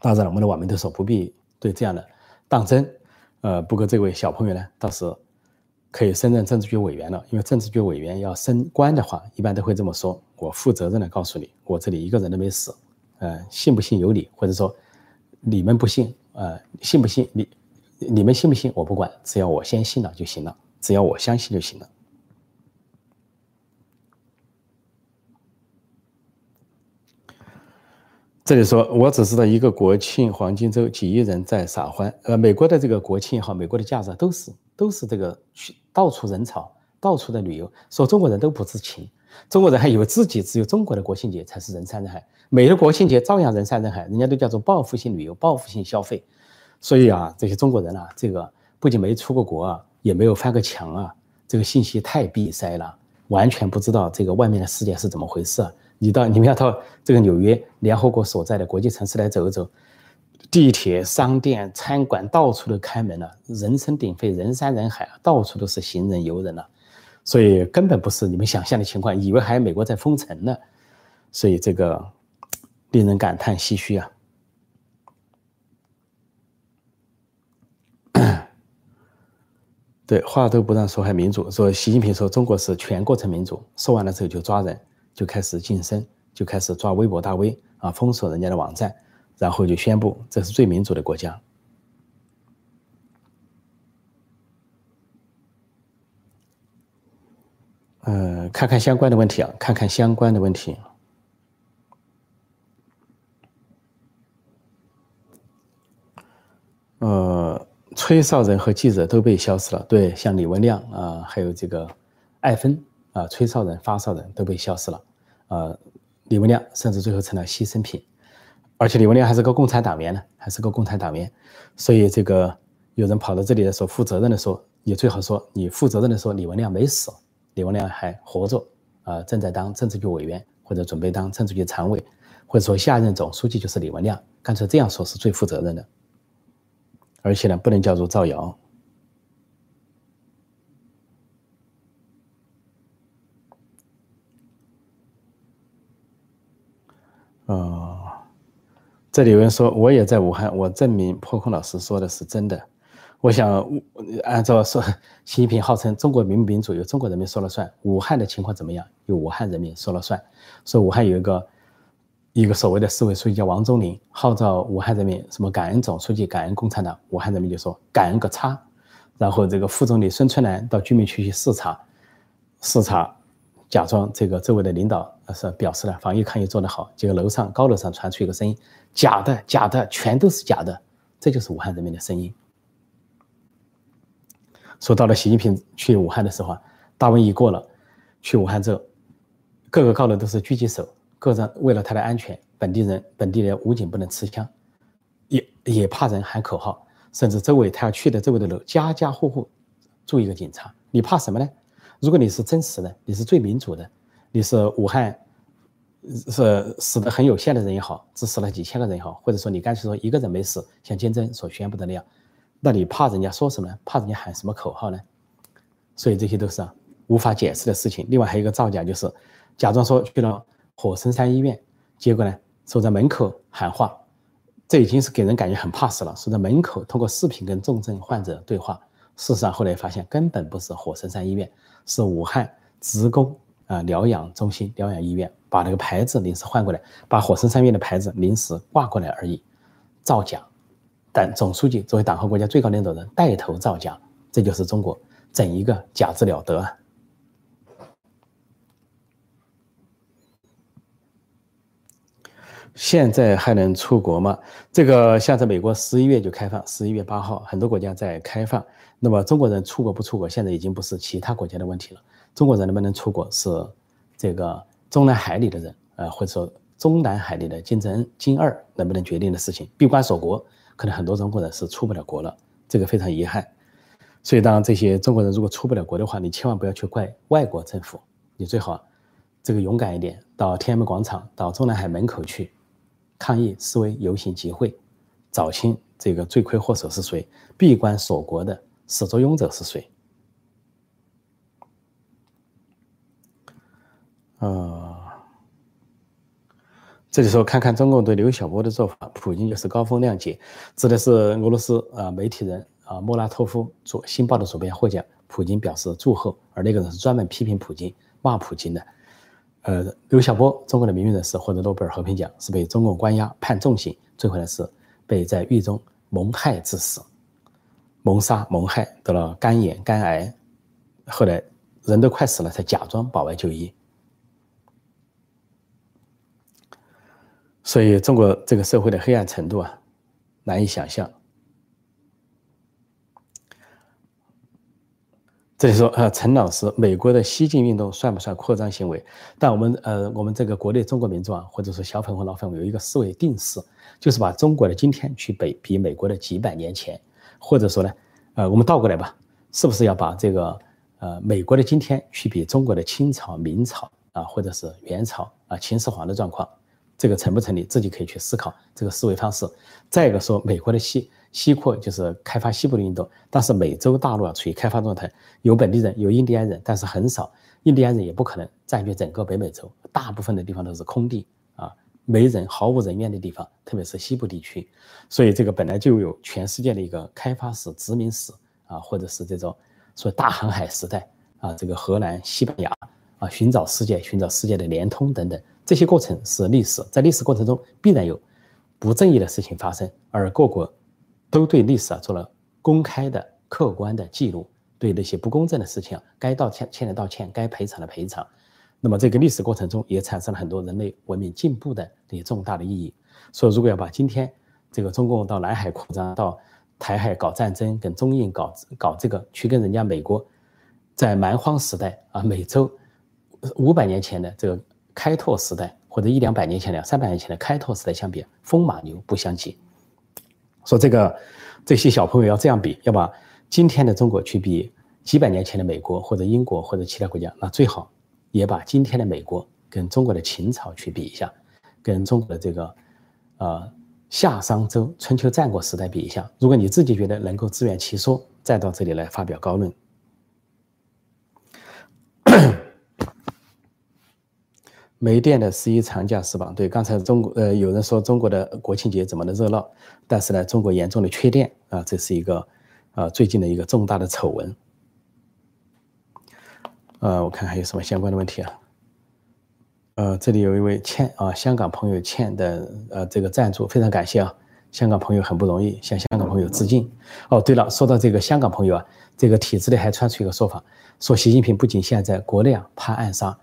当然了，我们的网民都说不必对这样的当真。呃，不过这位小朋友呢，倒是可以升任政治局委员了，因为政治局委员要升官的话，一般都会这么说：我负责任的告诉你，我这里一个人都没死。呃，信不信由你，或者说你们不信，呃，信不信你。你们信不信我不管，只要我先信了就行了，只要我相信就行了。这里说，我只知道一个国庆黄金周几亿人在撒欢，呃，美国的这个国庆也好，美国的假日都是都是这个去到处人潮，到处的旅游，说中国人都不知情，中国人还以为自己只有中国的国庆节才是人山人海，每个国庆节照样人山人海，人家都叫做报复性旅游、报复性消费。所以啊，这些中国人啊，这个不仅没出过国啊，也没有翻个墙啊，这个信息太闭塞了，完全不知道这个外面的世界是怎么回事。你到你们要到这个纽约联合国所在的国际城市来走一走，地铁、商店、餐馆到处都开门了，人声鼎沸，人山人海，到处都是行人游人了，所以根本不是你们想象的情况，以为还有美国在封城呢，所以这个令人感叹唏嘘啊。对，话都不让说还民主，说习近平说中国是全过程民主，说完了之后就抓人，就开始晋升，就开始抓微博大 V 啊，封锁人家的网站，然后就宣布这是最民主的国家。呃，看看相关的问题啊，看看相关的问题，呃。吹哨人和记者都被消失了，对，像李文亮啊，还有这个艾芬啊，吹哨人、发哨人都被消失了，啊，李文亮甚至最后成了牺牲品，而且李文亮还是个共产党员呢，还是个共产党员，所以这个有人跑到这里的时候，负责任的说，你最好说你负责任的说，李文亮没死，李文亮还活着，啊，正在当政治局委员或者准备当政治局常委，或者说下任总书记就是李文亮，干脆这样说是最负责任的。而且呢，不能叫做造谣。哦，这里有人说我也在武汉，我证明破空老师说的是真的。我想按照说，习近平号称中国民不民主，由中国人民说了算。武汉的情况怎么样？由武汉人民说了算。说武汉有一个。一个所谓的市委书记叫王忠林，号召武汉人民什么感恩总书记、感恩共产党。武汉人民就说感恩个叉。然后这个副总理孙春兰到居民区去视察，视察，假装这个周围的领导是表示了防疫抗疫做得好。结果楼上高楼上传出一个声音：假的，假的，全都是假的。这就是武汉人民的声音。说到了习近平去武汉的时候啊，大瘟疫过了，去武汉之后，各个高楼都是狙击手。个人为了他的安全，本地人本地人武警不能持枪，也也怕人喊口号，甚至周围他要去的周围的楼，家家户户住一个警察。你怕什么呢？如果你是真实的，你是最民主的，你是武汉是死的很有限的人也好，只死了几千个人也好，或者说你干脆说一个人没死，像金正所宣布的那样，那你怕人家说什么呢？怕人家喊什么口号呢？所以这些都是无法解释的事情。另外还有一个造假，就是假装说去了。火神山医院，结果呢，守在门口喊话，这已经是给人感觉很怕死了。守在门口通过视频跟重症患者对话，事实上后来发现根本不是火神山医院，是武汉职工啊疗养中心、疗养医院，把那个牌子临时换过来，把火神山医院的牌子临时挂过来而已，造假。但总书记作为党和国家最高领导人带头造假，这就是中国整一个假字了得。现在还能出国吗？这个像在美国十一月就开放，十一月八号很多国家在开放。那么中国人出国不出国，现在已经不是其他国家的问题了。中国人能不能出国是这个中南海里的人，呃，或者说中南海里的金正恩、金二能不能决定的事情。闭关锁国，可能很多中国人是出不了国了，这个非常遗憾。所以当这些中国人如果出不了国的话，你千万不要去怪外国政府，你最好这个勇敢一点，到天安门广场、到中南海门口去。抗议示威游行集会，找清这个罪魁祸首是谁，闭关锁国的始作俑者是谁？啊，这里说看看中共对刘晓波的做法，普京就是高风亮节，指的是俄罗斯啊媒体人啊莫拉托夫做《新报》的主编获奖，普京表示祝贺，而那个人是专门批评普京、骂普京的。呃，刘晓波，中国的名誉人士，获得诺贝尔和平奖，是被中共关押判重刑，最后呢是被在狱中蒙害致死，谋杀谋害，得了肝炎、肝癌，后来人都快死了，才假装保外就医。所以，中国这个社会的黑暗程度啊，难以想象。这里说，呃，陈老师，美国的西进运动算不算扩张行为？但我们，呃，我们这个国内中国民众啊，或者说小粉红、老粉红，有一个思维定式，就是把中国的今天去比比美国的几百年前，或者说呢，呃，我们倒过来吧，是不是要把这个，呃，美国的今天去比中国的清朝、明朝啊，或者是元朝啊、秦始皇的状况，这个成不成立？自己可以去思考这个思维方式。再一个说，美国的西。西扩就是开发西部的运动，但是美洲大陆啊处于开发状态，有本地人，有印第安人，但是很少，印第安人也不可能占据整个北美洲，大部分的地方都是空地啊，没人，毫无人烟的地方，特别是西部地区，所以这个本来就有全世界的一个开发史、殖民史啊，或者是这种说大航海时代啊，这个荷兰、西班牙啊，寻找世界、寻找世界的联通等等，这些过程是历史，在历史过程中必然有不正义的事情发生，而各国。都对历史啊做了公开的、客观的记录，对那些不公正的事情啊，该道歉欠的道歉，该赔偿的赔偿。那么这个历史过程中也产生了很多人类文明进步的这些重大的意义。所以，如果要把今天这个中共到南海扩张、到台海搞战争、跟中印搞搞这个，去跟人家美国在蛮荒时代啊、美洲五百年前的这个开拓时代，或者一两百年前的、三百年前的开拓时代相比，风马牛不相及。说这个这些小朋友要这样比，要把今天的中国去比几百年前的美国或者英国或者其他国家，那最好也把今天的美国跟中国的秦朝去比一下，跟中国的这个呃夏商周春秋战国时代比一下。如果你自己觉得能够自圆其说，再到这里来发表高论。没电的十一长假是吧？对，刚才中国呃有人说中国的国庆节怎么的热闹，但是呢，中国严重的缺电啊，这是一个啊最近的一个重大的丑闻。呃，我看还有什么相关的问题啊？呃，这里有一位欠啊，香港朋友欠的呃这个赞助，非常感谢啊，香港朋友很不容易，向香港朋友致敬。哦，对了，说到这个香港朋友啊，这个体制内还传出一个说法，说习近平不仅现在国内啊怕暗杀。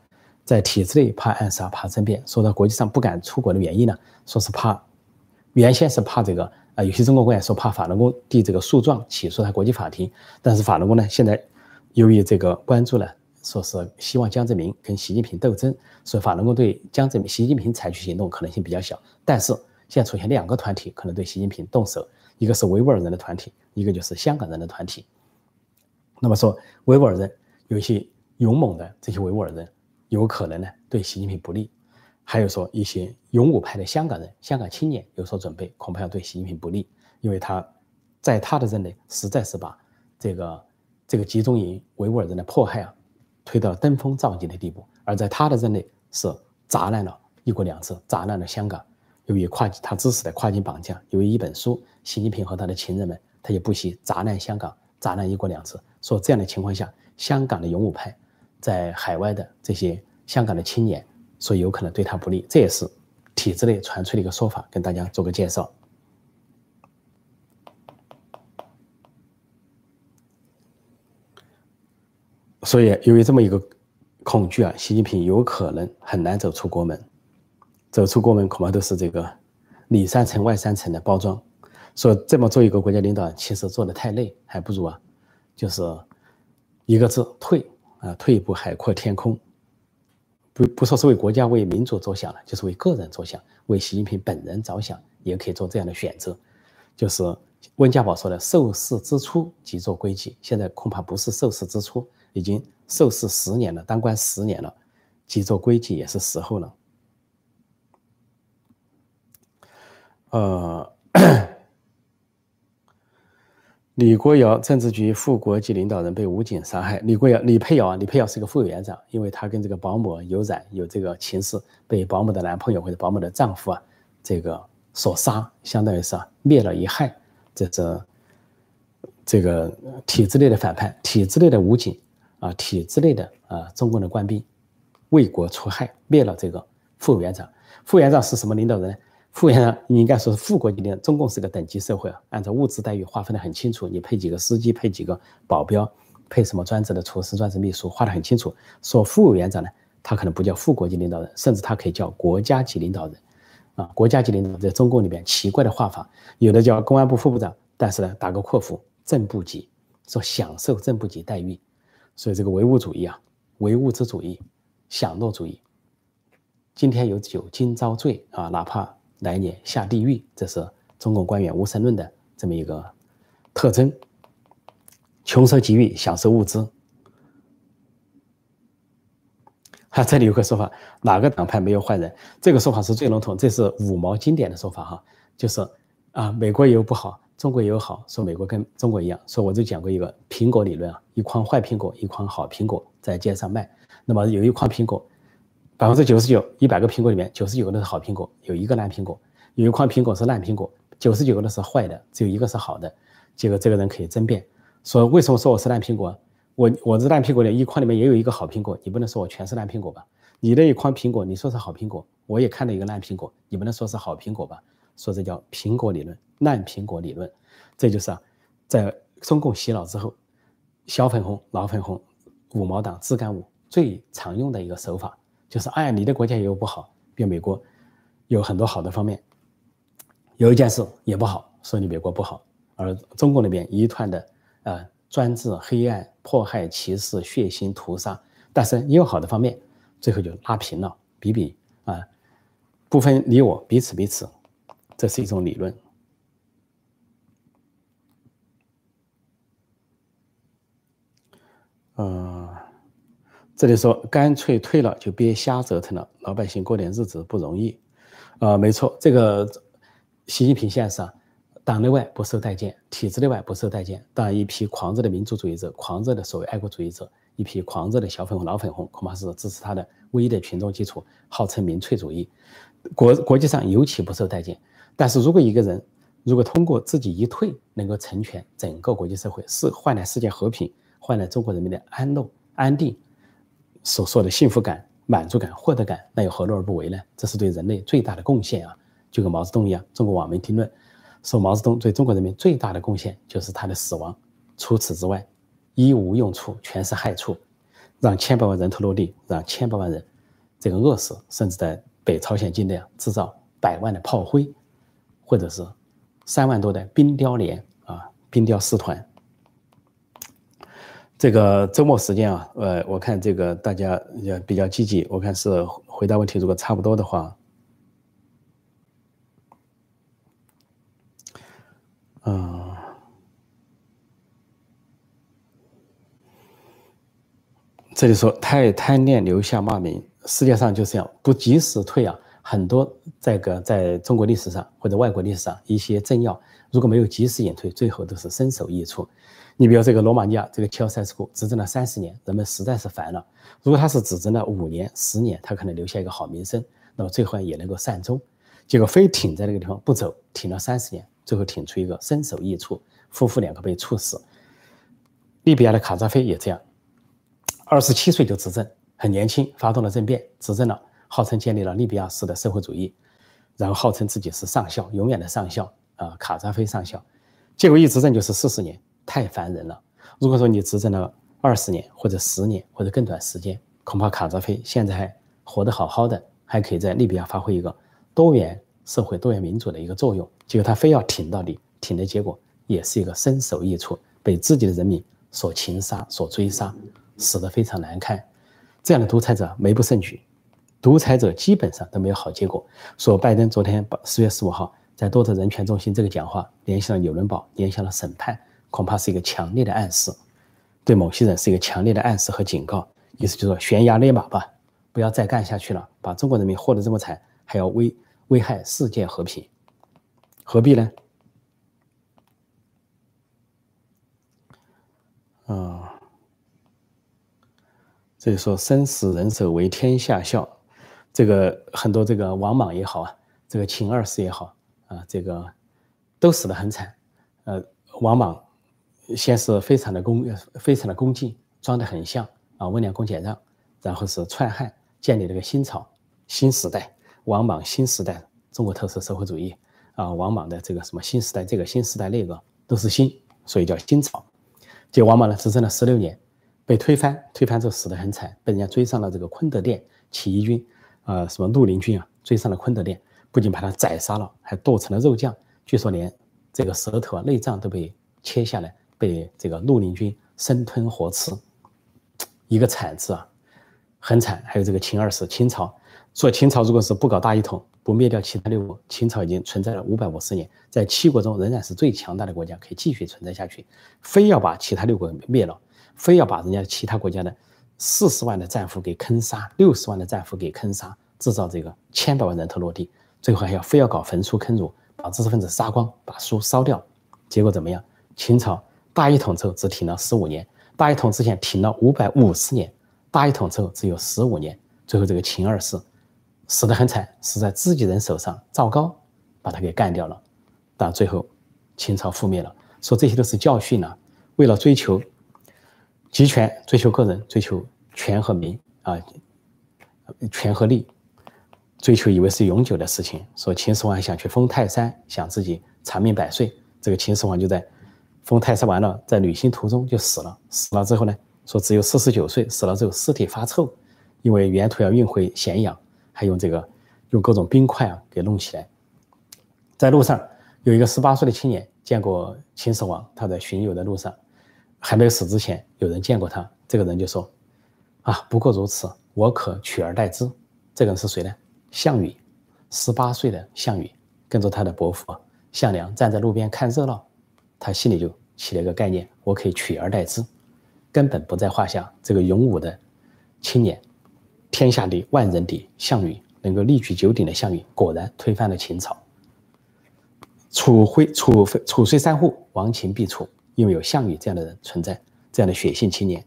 在体制内怕暗杀、怕政变，说到国际上不敢出国的原因呢？说是怕，原先是怕这个啊，有些中国官员说怕法轮功递这个诉状起诉他国际法庭，但是法轮功呢，现在由于这个关注呢，说是希望江泽民跟习近平斗争，所以法轮功对江泽民、习近平采取行动可能性比较小。但是现在出现两个团体可能对习近平动手，一个是维吾尔人的团体，一个就是香港人的团体。那么说维吾尔人有一些勇猛的这些维吾尔人。有可能呢对习近平不利，还有说一些勇武派的香港人、香港青年有所准备，恐怕要对习近平不利，因为他在他的任内实在是把这个这个集中营维吾尔人的迫害啊推到登峰造极的地步，而在他的任内是砸烂了一国两制，砸烂了香港。由于跨他支持的跨境绑架，由于一本书，习近平和他的情人们，他也不惜砸烂香港，砸烂一国两制。说这样的情况下，香港的勇武派。在海外的这些香港的青年，所以有可能对他不利，这也是体制内传出的一个说法，跟大家做个介绍。所以由于这么一个恐惧啊，习近平有可能很难走出国门。走出国门恐怕都是这个里三层外三层的包装。说这么做一个国家领导人，其实做的太累，还不如啊，就是一个字退啊，退一步海阔天空。不不说是为国家为民族着想了，就是为个人着想，为习近平本人着想，也可以做这样的选择。就是温家宝说的“受事之初即做归己”，现在恐怕不是受事之初，已经受事十年了，当官十年了，即做规矩也是时候了。呃。李国尧政治局副国级领导人被武警杀害。李国尧、李佩尧啊，李佩尧是个副委员长，因为他跟这个保姆有染，有这个情事，被保姆的男朋友或者保姆的丈夫啊，这个所杀，相当于是啊灭了一害。这这这个体制内的反叛，体制内的武警啊，体制内的啊中共的官兵为国除害，灭了这个副委员长。副委员长是什么领导人？副委员长，你应该说是副国级领导。中共是个等级社会啊，按照物质待遇划分的很清楚。你配几个司机，配几个保镖，配什么专职的厨师、专职秘书，划得很清楚。说副委员长呢，他可能不叫副国级领导人，甚至他可以叫国家级领导人。啊，国家级领导在中共里面奇怪的画法，有的叫公安部副部长，但是呢，打个括弧，正部级，说享受正部级待遇。所以这个唯物主义啊，唯物质主义、享乐主义，今天有酒今朝醉啊，哪怕。来年下地狱，这是中共官员无神论的这么一个特征。穷奢极欲，享受物资。啊，这里有个说法，哪个党派没有坏人？这个说法是最笼统，这是五毛经典的说法哈，就是啊，美国也有不好，中国也有好，说美国跟中国一样。说我就讲过一个苹果理论啊，一筐坏苹果，一筐好苹果在街上卖，那么有一筐苹果。百分之九十九，一百个苹果里面九十九个都是好苹果，有一个烂苹果，有一筐苹果是烂苹果，九十九个都是坏的，只有一个是好的。结果这个人可以争辩，说为什么说我是烂苹果？我我这烂苹果里一筐里面也有一个好苹果，你不能说我全是烂苹果吧？你那一筐苹果，你说是好苹果，我也看到一个烂苹果，你不能说是好苹果吧？说这叫苹果理论，烂苹果理论，这就是啊，在中共洗脑之后，小粉红、老粉红、五毛党、自干五最常用的一个手法。就是哎，你的国家也有不好，比美国有很多好的方面，有一件事也不好，说你美国不好，而中国那边一团的呃专制、黑暗、迫害、歧视、血腥、屠杀，但是也有好的方面，最后就拉平了，比比啊，不分你我，彼此彼此，这是一种理论，嗯。这里说干脆退了就别瞎折腾了，老百姓过点日子不容易，啊，没错，这个习近平现在是啊，党内外不受待见，体制内外不受待见，当然一批狂热的民族主义者、狂热的所谓爱国主义者，一批狂热的小粉红、老粉红，恐怕是支持他的唯一的群众基础，号称民粹主义，国国际上尤其不受待见。但是如果一个人如果通过自己一退，能够成全整个国际社会，是换来世界和平，换来中国人民的安乐、安定。所说的幸福感、满足感、获得感，那又何乐而不为呢？这是对人类最大的贡献啊！就跟毛泽东一样，中国网民评论说，毛泽东对中国人民最大的贡献就是他的死亡，除此之外，一无用处，全是害处，让千百万人头落地，让千百万人这个饿死，甚至在北朝鲜境内啊制造百万的炮灰，或者是三万多的冰雕连啊，冰雕师团。这个周末时间啊，呃，我看这个大家也比较积极，我看是回答问题，如果差不多的话，嗯，这里说太贪恋留下骂名，世界上就是这样，不及时退啊，很多这个在中国历史上或者外国历史上一些政要，如果没有及时隐退，最后都是身首异处。你比如这个罗马尼亚这个齐奥塞斯库执政了三十年，人们实在是烦了。如果他是执政了五年、十年，他可能留下一个好名声，那么最后也能够善终。结果非挺在那个地方不走，挺了三十年，最后挺出一个身首异处，夫妇两个被处死。利比亚的卡扎菲也这样，二十七岁就执政，很年轻，发动了政变，执政了，号称建立了利比亚式的社会主义，然后号称自己是上校，永远的上校啊，卡扎菲上校。结果一执政就是四十年。太烦人了。如果说你执政了二十年或者十年或者更短时间，恐怕卡扎菲现在还活得好好的，还可以在利比亚发挥一个多元社会、多元民主的一个作用。结果他非要挺到底，挺的结果也是一个身首异处，被自己的人民所擒杀、所追杀，死得非常难看。这样的独裁者没不胜举，独裁者基本上都没有好结果。说拜登昨天十月十五号在多特人权中心这个讲话，联系了纽伦堡，联系了审判，恐怕是一个强烈的暗示。对某些人是一个强烈的暗示和警告，意思就是说悬崖勒马吧，不要再干下去了，把中国人民祸得这么惨，还要危危害世界和平，何必呢？啊，这里说生死人手为天下笑，这个很多这个王莽也好啊，这个秦二世也好啊，这个都死得很惨，呃，王莽。先是非常的恭，非常的恭敬，装得很像啊温良恭俭让，然后是篡汉，建立了个新朝新时代，王莽新时代中国特色社会主义啊，王莽的这个什么新时代，这个新时代那个都是新，所以叫新朝。结果王莽呢执政了十六年，被推翻，推翻之后死得很惨，被人家追上了这个坤德殿起义军，啊什么绿林军啊追上了坤德殿，不仅把他宰杀了，还剁成了肉酱，据说连这个舌头啊内脏都被切下来。被这个绿林军生吞活吃，一个惨字啊，很惨。还有这个秦二世，秦朝说秦朝如果是不搞大一统，不灭掉其他六国，秦朝已经存在了五百五十年，在七国中仍然是最强大的国家，可以继续存在下去。非要把其他六国灭了，非要把人家其他国家的四十万的战俘给坑杀，六十万的战俘给坑杀，制造这个千百万人头落地，最后还要非要搞焚书坑儒，把知识分子杀光，把书烧掉，结果怎么样？秦朝。大一统之后只挺了十五年，大一统之前挺了五百五十年，大一统之后只有十五年。最后这个秦二世死得很惨，死在自己人手上，赵高把他给干掉了。但最后秦朝覆灭了。说这些都是教训呢。为了追求集权，追求个人，追求权和名啊，权和利，追求以为是永久的事情。说秦始皇想去封泰山，想自己长命百岁，这个秦始皇就在。封泰山完了，在旅行途中就死了。死了之后呢，说只有四十九岁。死了之后尸体发臭，因为沿途要运回咸阳，还用这个用各种冰块啊给弄起来。在路上有一个十八岁的青年见过秦始皇，他在巡游的路上，还没有死之前，有人见过他。这个人就说：“啊，不过如此，我可取而代之。”这个人是谁呢？项羽，十八岁的项羽跟着他的伯父项梁站在路边看热闹。他心里就起了一个概念，我可以取而代之，根本不在话下。这个勇武的青年，天下第万人敌项羽，能够力举九鼎的项羽，果然推翻了秦朝。楚徽楚楚虽三户，亡秦必楚，因为有项羽这样的人存在，这样的血性青年。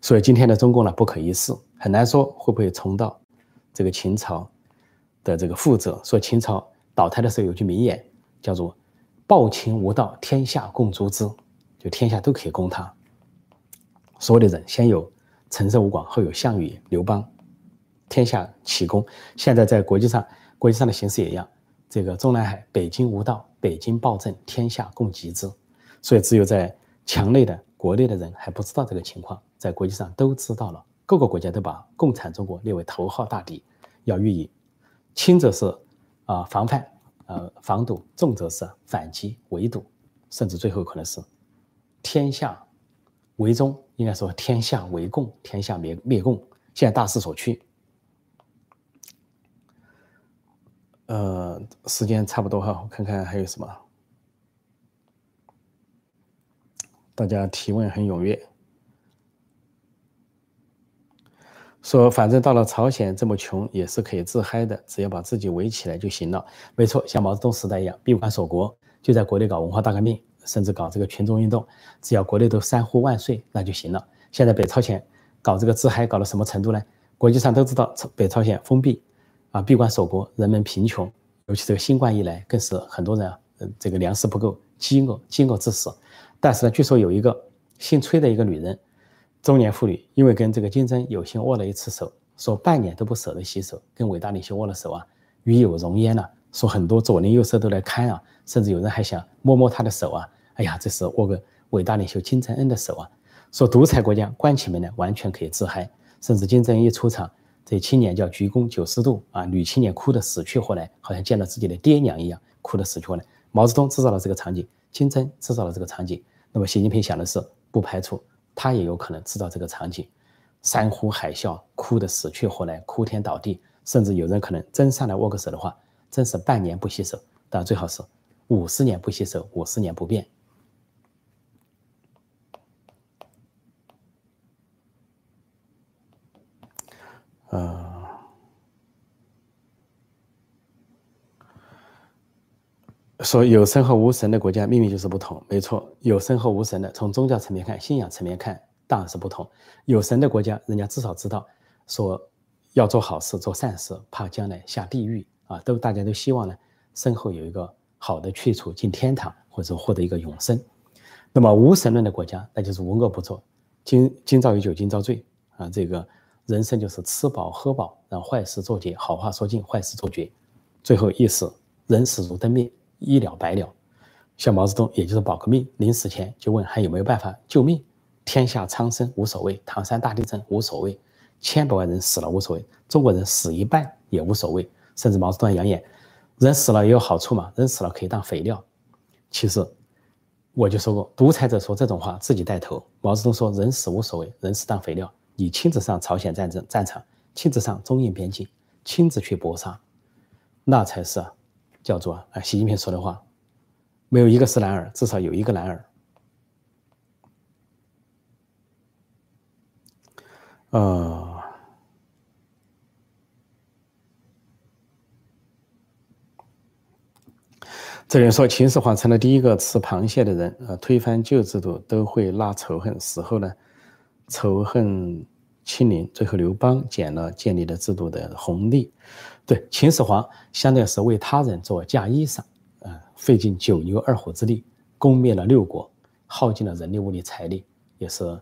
所以今天的中共呢，不可一世，很难说会不会重蹈这个秦朝的这个覆辙。说秦朝倒台的时候有句名言，叫做。暴秦无道，天下共诛之，就天下都可以攻他。所有的人先有陈胜吴广，后有项羽刘邦，天下齐攻。现在在国际上，国际上的形势也一样。这个中南海，北京无道，北京暴政，天下共击之。所以只有在墙内的国内的人还不知道这个情况，在国际上都知道了。各个国家都把共产中国列为头号大敌，要予以轻则是啊防范。呃，防堵重则是反击围堵，甚至最后可能是天下为中，应该说天下为共，天下灭灭共。现在大势所趋。呃，时间差不多哈，我看看还有什么，大家提问很踊跃。说反正到了朝鲜这么穷也是可以自嗨的，只要把自己围起来就行了。没错，像毛泽东时代一样，闭关锁国，就在国内搞文化大革命，甚至搞这个群众运动，只要国内都三呼万岁那就行了。现在北朝鲜搞这个自嗨搞到什么程度呢？国际上都知道北朝鲜封闭啊，闭关锁国，人们贫穷，尤其这个新冠一来，更是很多人啊，这个粮食不够，饥饿饥饿致死。但是呢，据说有一个姓崔的一个女人。中年妇女因为跟这个金正有幸握了一次手，说半年都不舍得洗手，跟伟大领袖握了手啊，与有荣焉了。说很多左邻右舍都来看啊，甚至有人还想摸摸他的手啊。哎呀，这是握个伟大领袖金正恩的手啊。说独裁国家关起门来完全可以自嗨，甚至金正恩一出场，这青年叫鞠躬九十度啊，女青年哭得死去活来，好像见到自己的爹娘一样，哭得死去活来。毛泽东制造了这个场景，金正制造了这个场景，那么习近平想的是，不排除他也有可能知道这个场景，山呼海啸，哭得死去活来，哭天倒地，甚至有人可能真上来握个手的话，真是半年不洗手，但最好是五十年不洗手，五十年不变。嗯，说有神和无神的国家，命运就是不同。没错，有神和无神的，从宗教层面看，信仰层面看，当然是不同。有神的国家，人家至少知道说要做好事、做善事，怕将来下地狱啊，都大家都希望呢，身后有一个好的去处，进天堂或者获得一个永生。那么无神论的国家，那就是无恶不作，今今朝有酒今朝醉啊，这个。人生就是吃饱喝饱，让坏事做绝，好话说尽，坏事做绝，最后一死，人死如灯灭，一了百了。像毛泽东，也就是保个命，临死前就问还有没有办法救命？天下苍生无所谓，唐山大地震无所谓，千百万人死了无所谓，中国人死一半也无所谓。甚至毛泽东扬言，人死了也有好处嘛，人死了可以当肥料。其实我就说过，独裁者说这种话自己带头。毛泽东说人死无所谓，人死当肥料。你亲自上朝鲜战争战场，亲自上中印边境，亲自去搏杀，那才是叫做啊，习近平说的话，没有一个是男儿，至少有一个男儿。呃，这人说秦始皇成了第一个吃螃蟹的人，呃，推翻旧制度都会拉仇恨，死后呢？仇恨清零，最后刘邦捡了建立的制度的红利。对，秦始皇相当于是为他人做嫁衣裳，啊，费尽九牛二虎之力，攻灭了六国，耗尽了人力物力财力，也是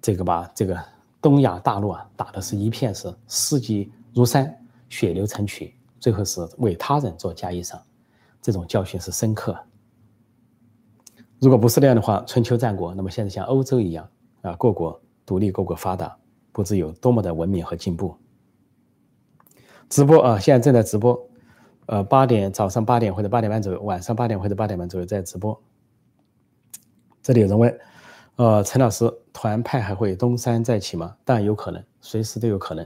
这个把这个东亚大陆啊打的是一片是尸积如山，血流成渠，最后是为他人做嫁衣裳，这种教训是深刻。如果不是那样的话，春秋战国，那么现在像欧洲一样。啊，各国独立，各国发达，不知有多么的文明和进步。直播啊，现在正在直播，呃，八点早上八点或者八点半左右，晚上八点或者八点半左右在直播。这里有人问，呃，陈老师，团派还会东山再起吗？当然有可能，随时都有可能。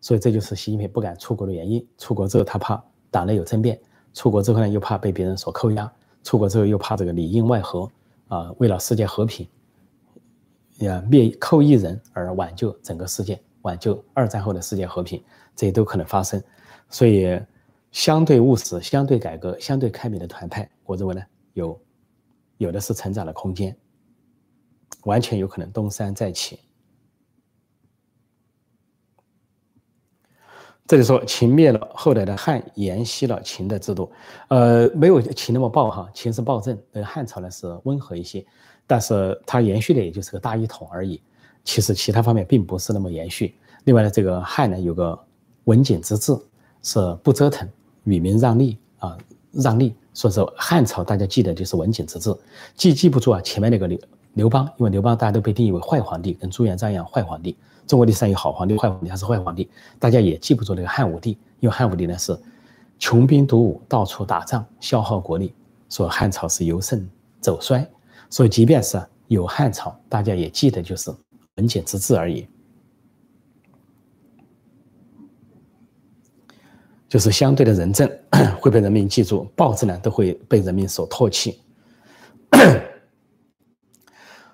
所以这就是习近平不敢出国的原因。出国之后他怕党内有政变，出国之后呢又怕被别人所扣押，出国之后又怕这个里应外合啊，为了世界和平。呀，灭寇一人而挽救整个世界，挽救二战后的世界和平，这些都可能发生。所以，相对务实、相对改革、相对开明的团派，我认为呢，有有的是成长的空间，完全有可能东山再起。这里说秦灭了，后来的汉沿袭了秦的制度，呃，没有秦那么暴哈，秦是暴政，那汉朝呢是温和一些。但是它延续的也就是个大一统而已，其实其他方面并不是那么延续。另外呢，这个汉呢有个文景之治，是不折腾，与民让利啊，让利。所以说汉朝大家记得就是文景之治，记记不住啊前面那个刘刘邦，因为刘邦大家都被定义为坏皇帝，跟朱元璋一样坏皇帝。中国历史上有好皇帝、坏皇帝还是坏皇帝，大家也记不住那个汉武帝，因为汉武帝呢是穷兵黩武，到处打仗，消耗国力，说汉朝是由盛走衰。所以，即便是有汉朝，大家也记得就是文景之治而已，就是相对的仁政 会被人民记住，暴政呢都会被人民所唾弃。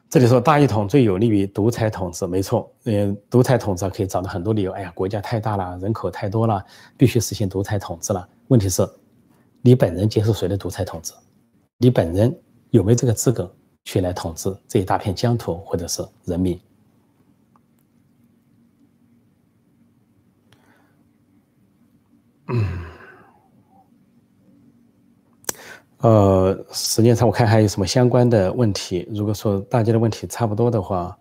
这里说大一统最有利于独裁统治，没错，嗯，独裁统治可以找到很多理由。哎呀，国家太大了，人口太多了，必须实行独裁统治了。问题是，你本人接受谁的独裁统治？你本人有没有这个资格？去来统治这一大片疆土，或者是人民。嗯，呃，时间上我看还有什么相关的问题？如果说大家的问题差不多的话，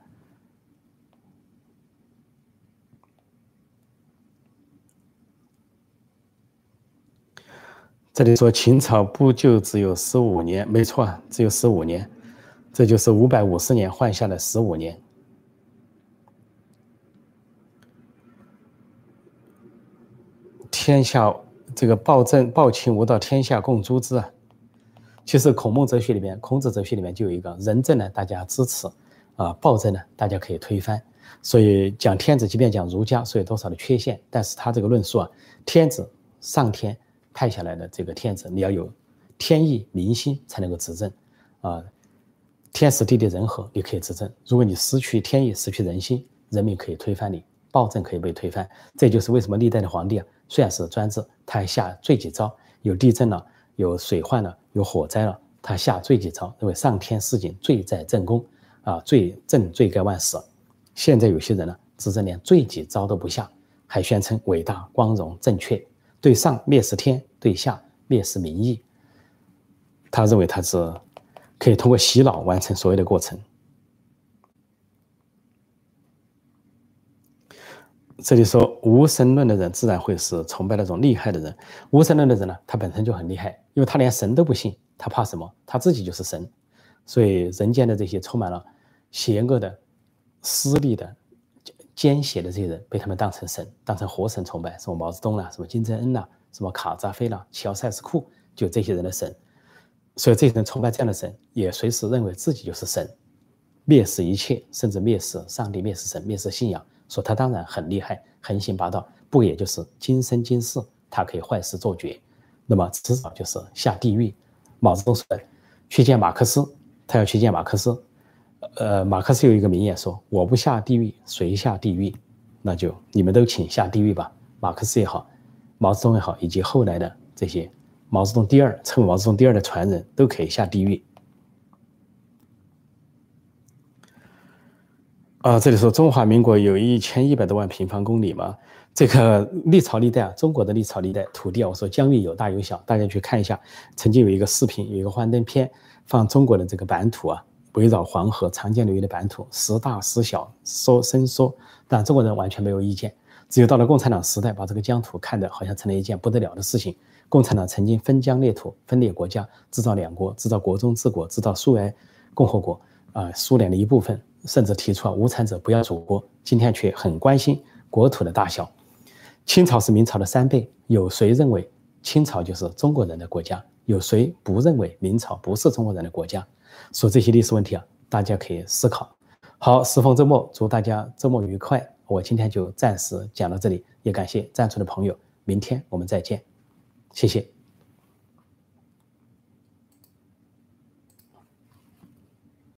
这里说秦朝不就只有十五年？没错，只有十五年。这就是五百五十年换下了十五年。天下这个暴政暴秦无道，天下共诛之啊。其实孔孟哲学里面，孔子哲学里面就有一个仁政呢，大家支持啊；暴政呢，大家可以推翻。所以讲天子，即便讲儒家，是有多少的缺陷，但是他这个论述啊，天子上天派下来的这个天子，你要有天意民心才能够执政啊。天时地利人和，你可以执政。如果你失去天意，失去人心，人民可以推翻你，暴政可以被推翻。这就是为什么历代的皇帝啊，虽然是专制，他还下罪己诏，有地震了，有水患了，有火灾了，他下罪己诏，认为上天示警，罪在正宫啊，罪正罪该万死。现在有些人呢，执政连罪己诏都不下，还宣称伟大、光荣、正确，对上蔑视天，对下蔑视民意。他认为他是。可以通过洗脑完成所有的过程。这里说无神论的人自然会是崇拜那种厉害的人。无神论的人呢，他本身就很厉害，因为他连神都不信，他怕什么？他自己就是神。所以人间的这些充满了邪恶的、私利的、奸邪的这些人，被他们当成神，当成活神崇拜，什么毛泽东啦，什么金正恩啦，什么卡扎菲啦，乔塞斯库，就这些人的神。所以这些人崇拜这样的神，也随时认为自己就是神，蔑视一切，甚至蔑视上帝、蔑视神、蔑视信仰，说他当然很厉害、横行霸道，不也就是今生今世他可以坏事做绝，那么迟早就是下地狱。毛泽东说，去见马克思，他要去见马克思，呃，马克思有一个名言说：“我不下地狱，谁下地狱？那就你们都请下地狱吧。”马克思也好，毛泽东也好，以及后来的这些。毛泽东第二，称毛泽东第二的传人都可以下地狱。啊，这里说中华民国有一千一百多万平方公里嘛？这个历朝历代啊，中国的历朝历代土地啊，我说疆域有大有小，大家去看一下。曾经有一个视频，有一个幻灯片，放中国的这个版图啊，围绕黄河、长江流域的版图，时大时小，缩伸缩，但中国人完全没有意见。只有到了共产党时代，把这个疆土看得好像成了一件不得了的事情。共产党曾经分疆裂土、分裂国家，制造两国，制造国中治国，制造苏维埃共和国，啊，苏联的一部分，甚至提出啊无产者不要祖国。今天却很关心国土的大小。清朝是明朝的三倍，有谁认为清朝就是中国人的国家？有谁不认为明朝不是中国人的国家？说这些历史问题啊，大家可以思考。好，时逢周末，祝大家周末愉快。我今天就暂时讲到这里，也感谢赞助的朋友，明天我们再见。谢谢。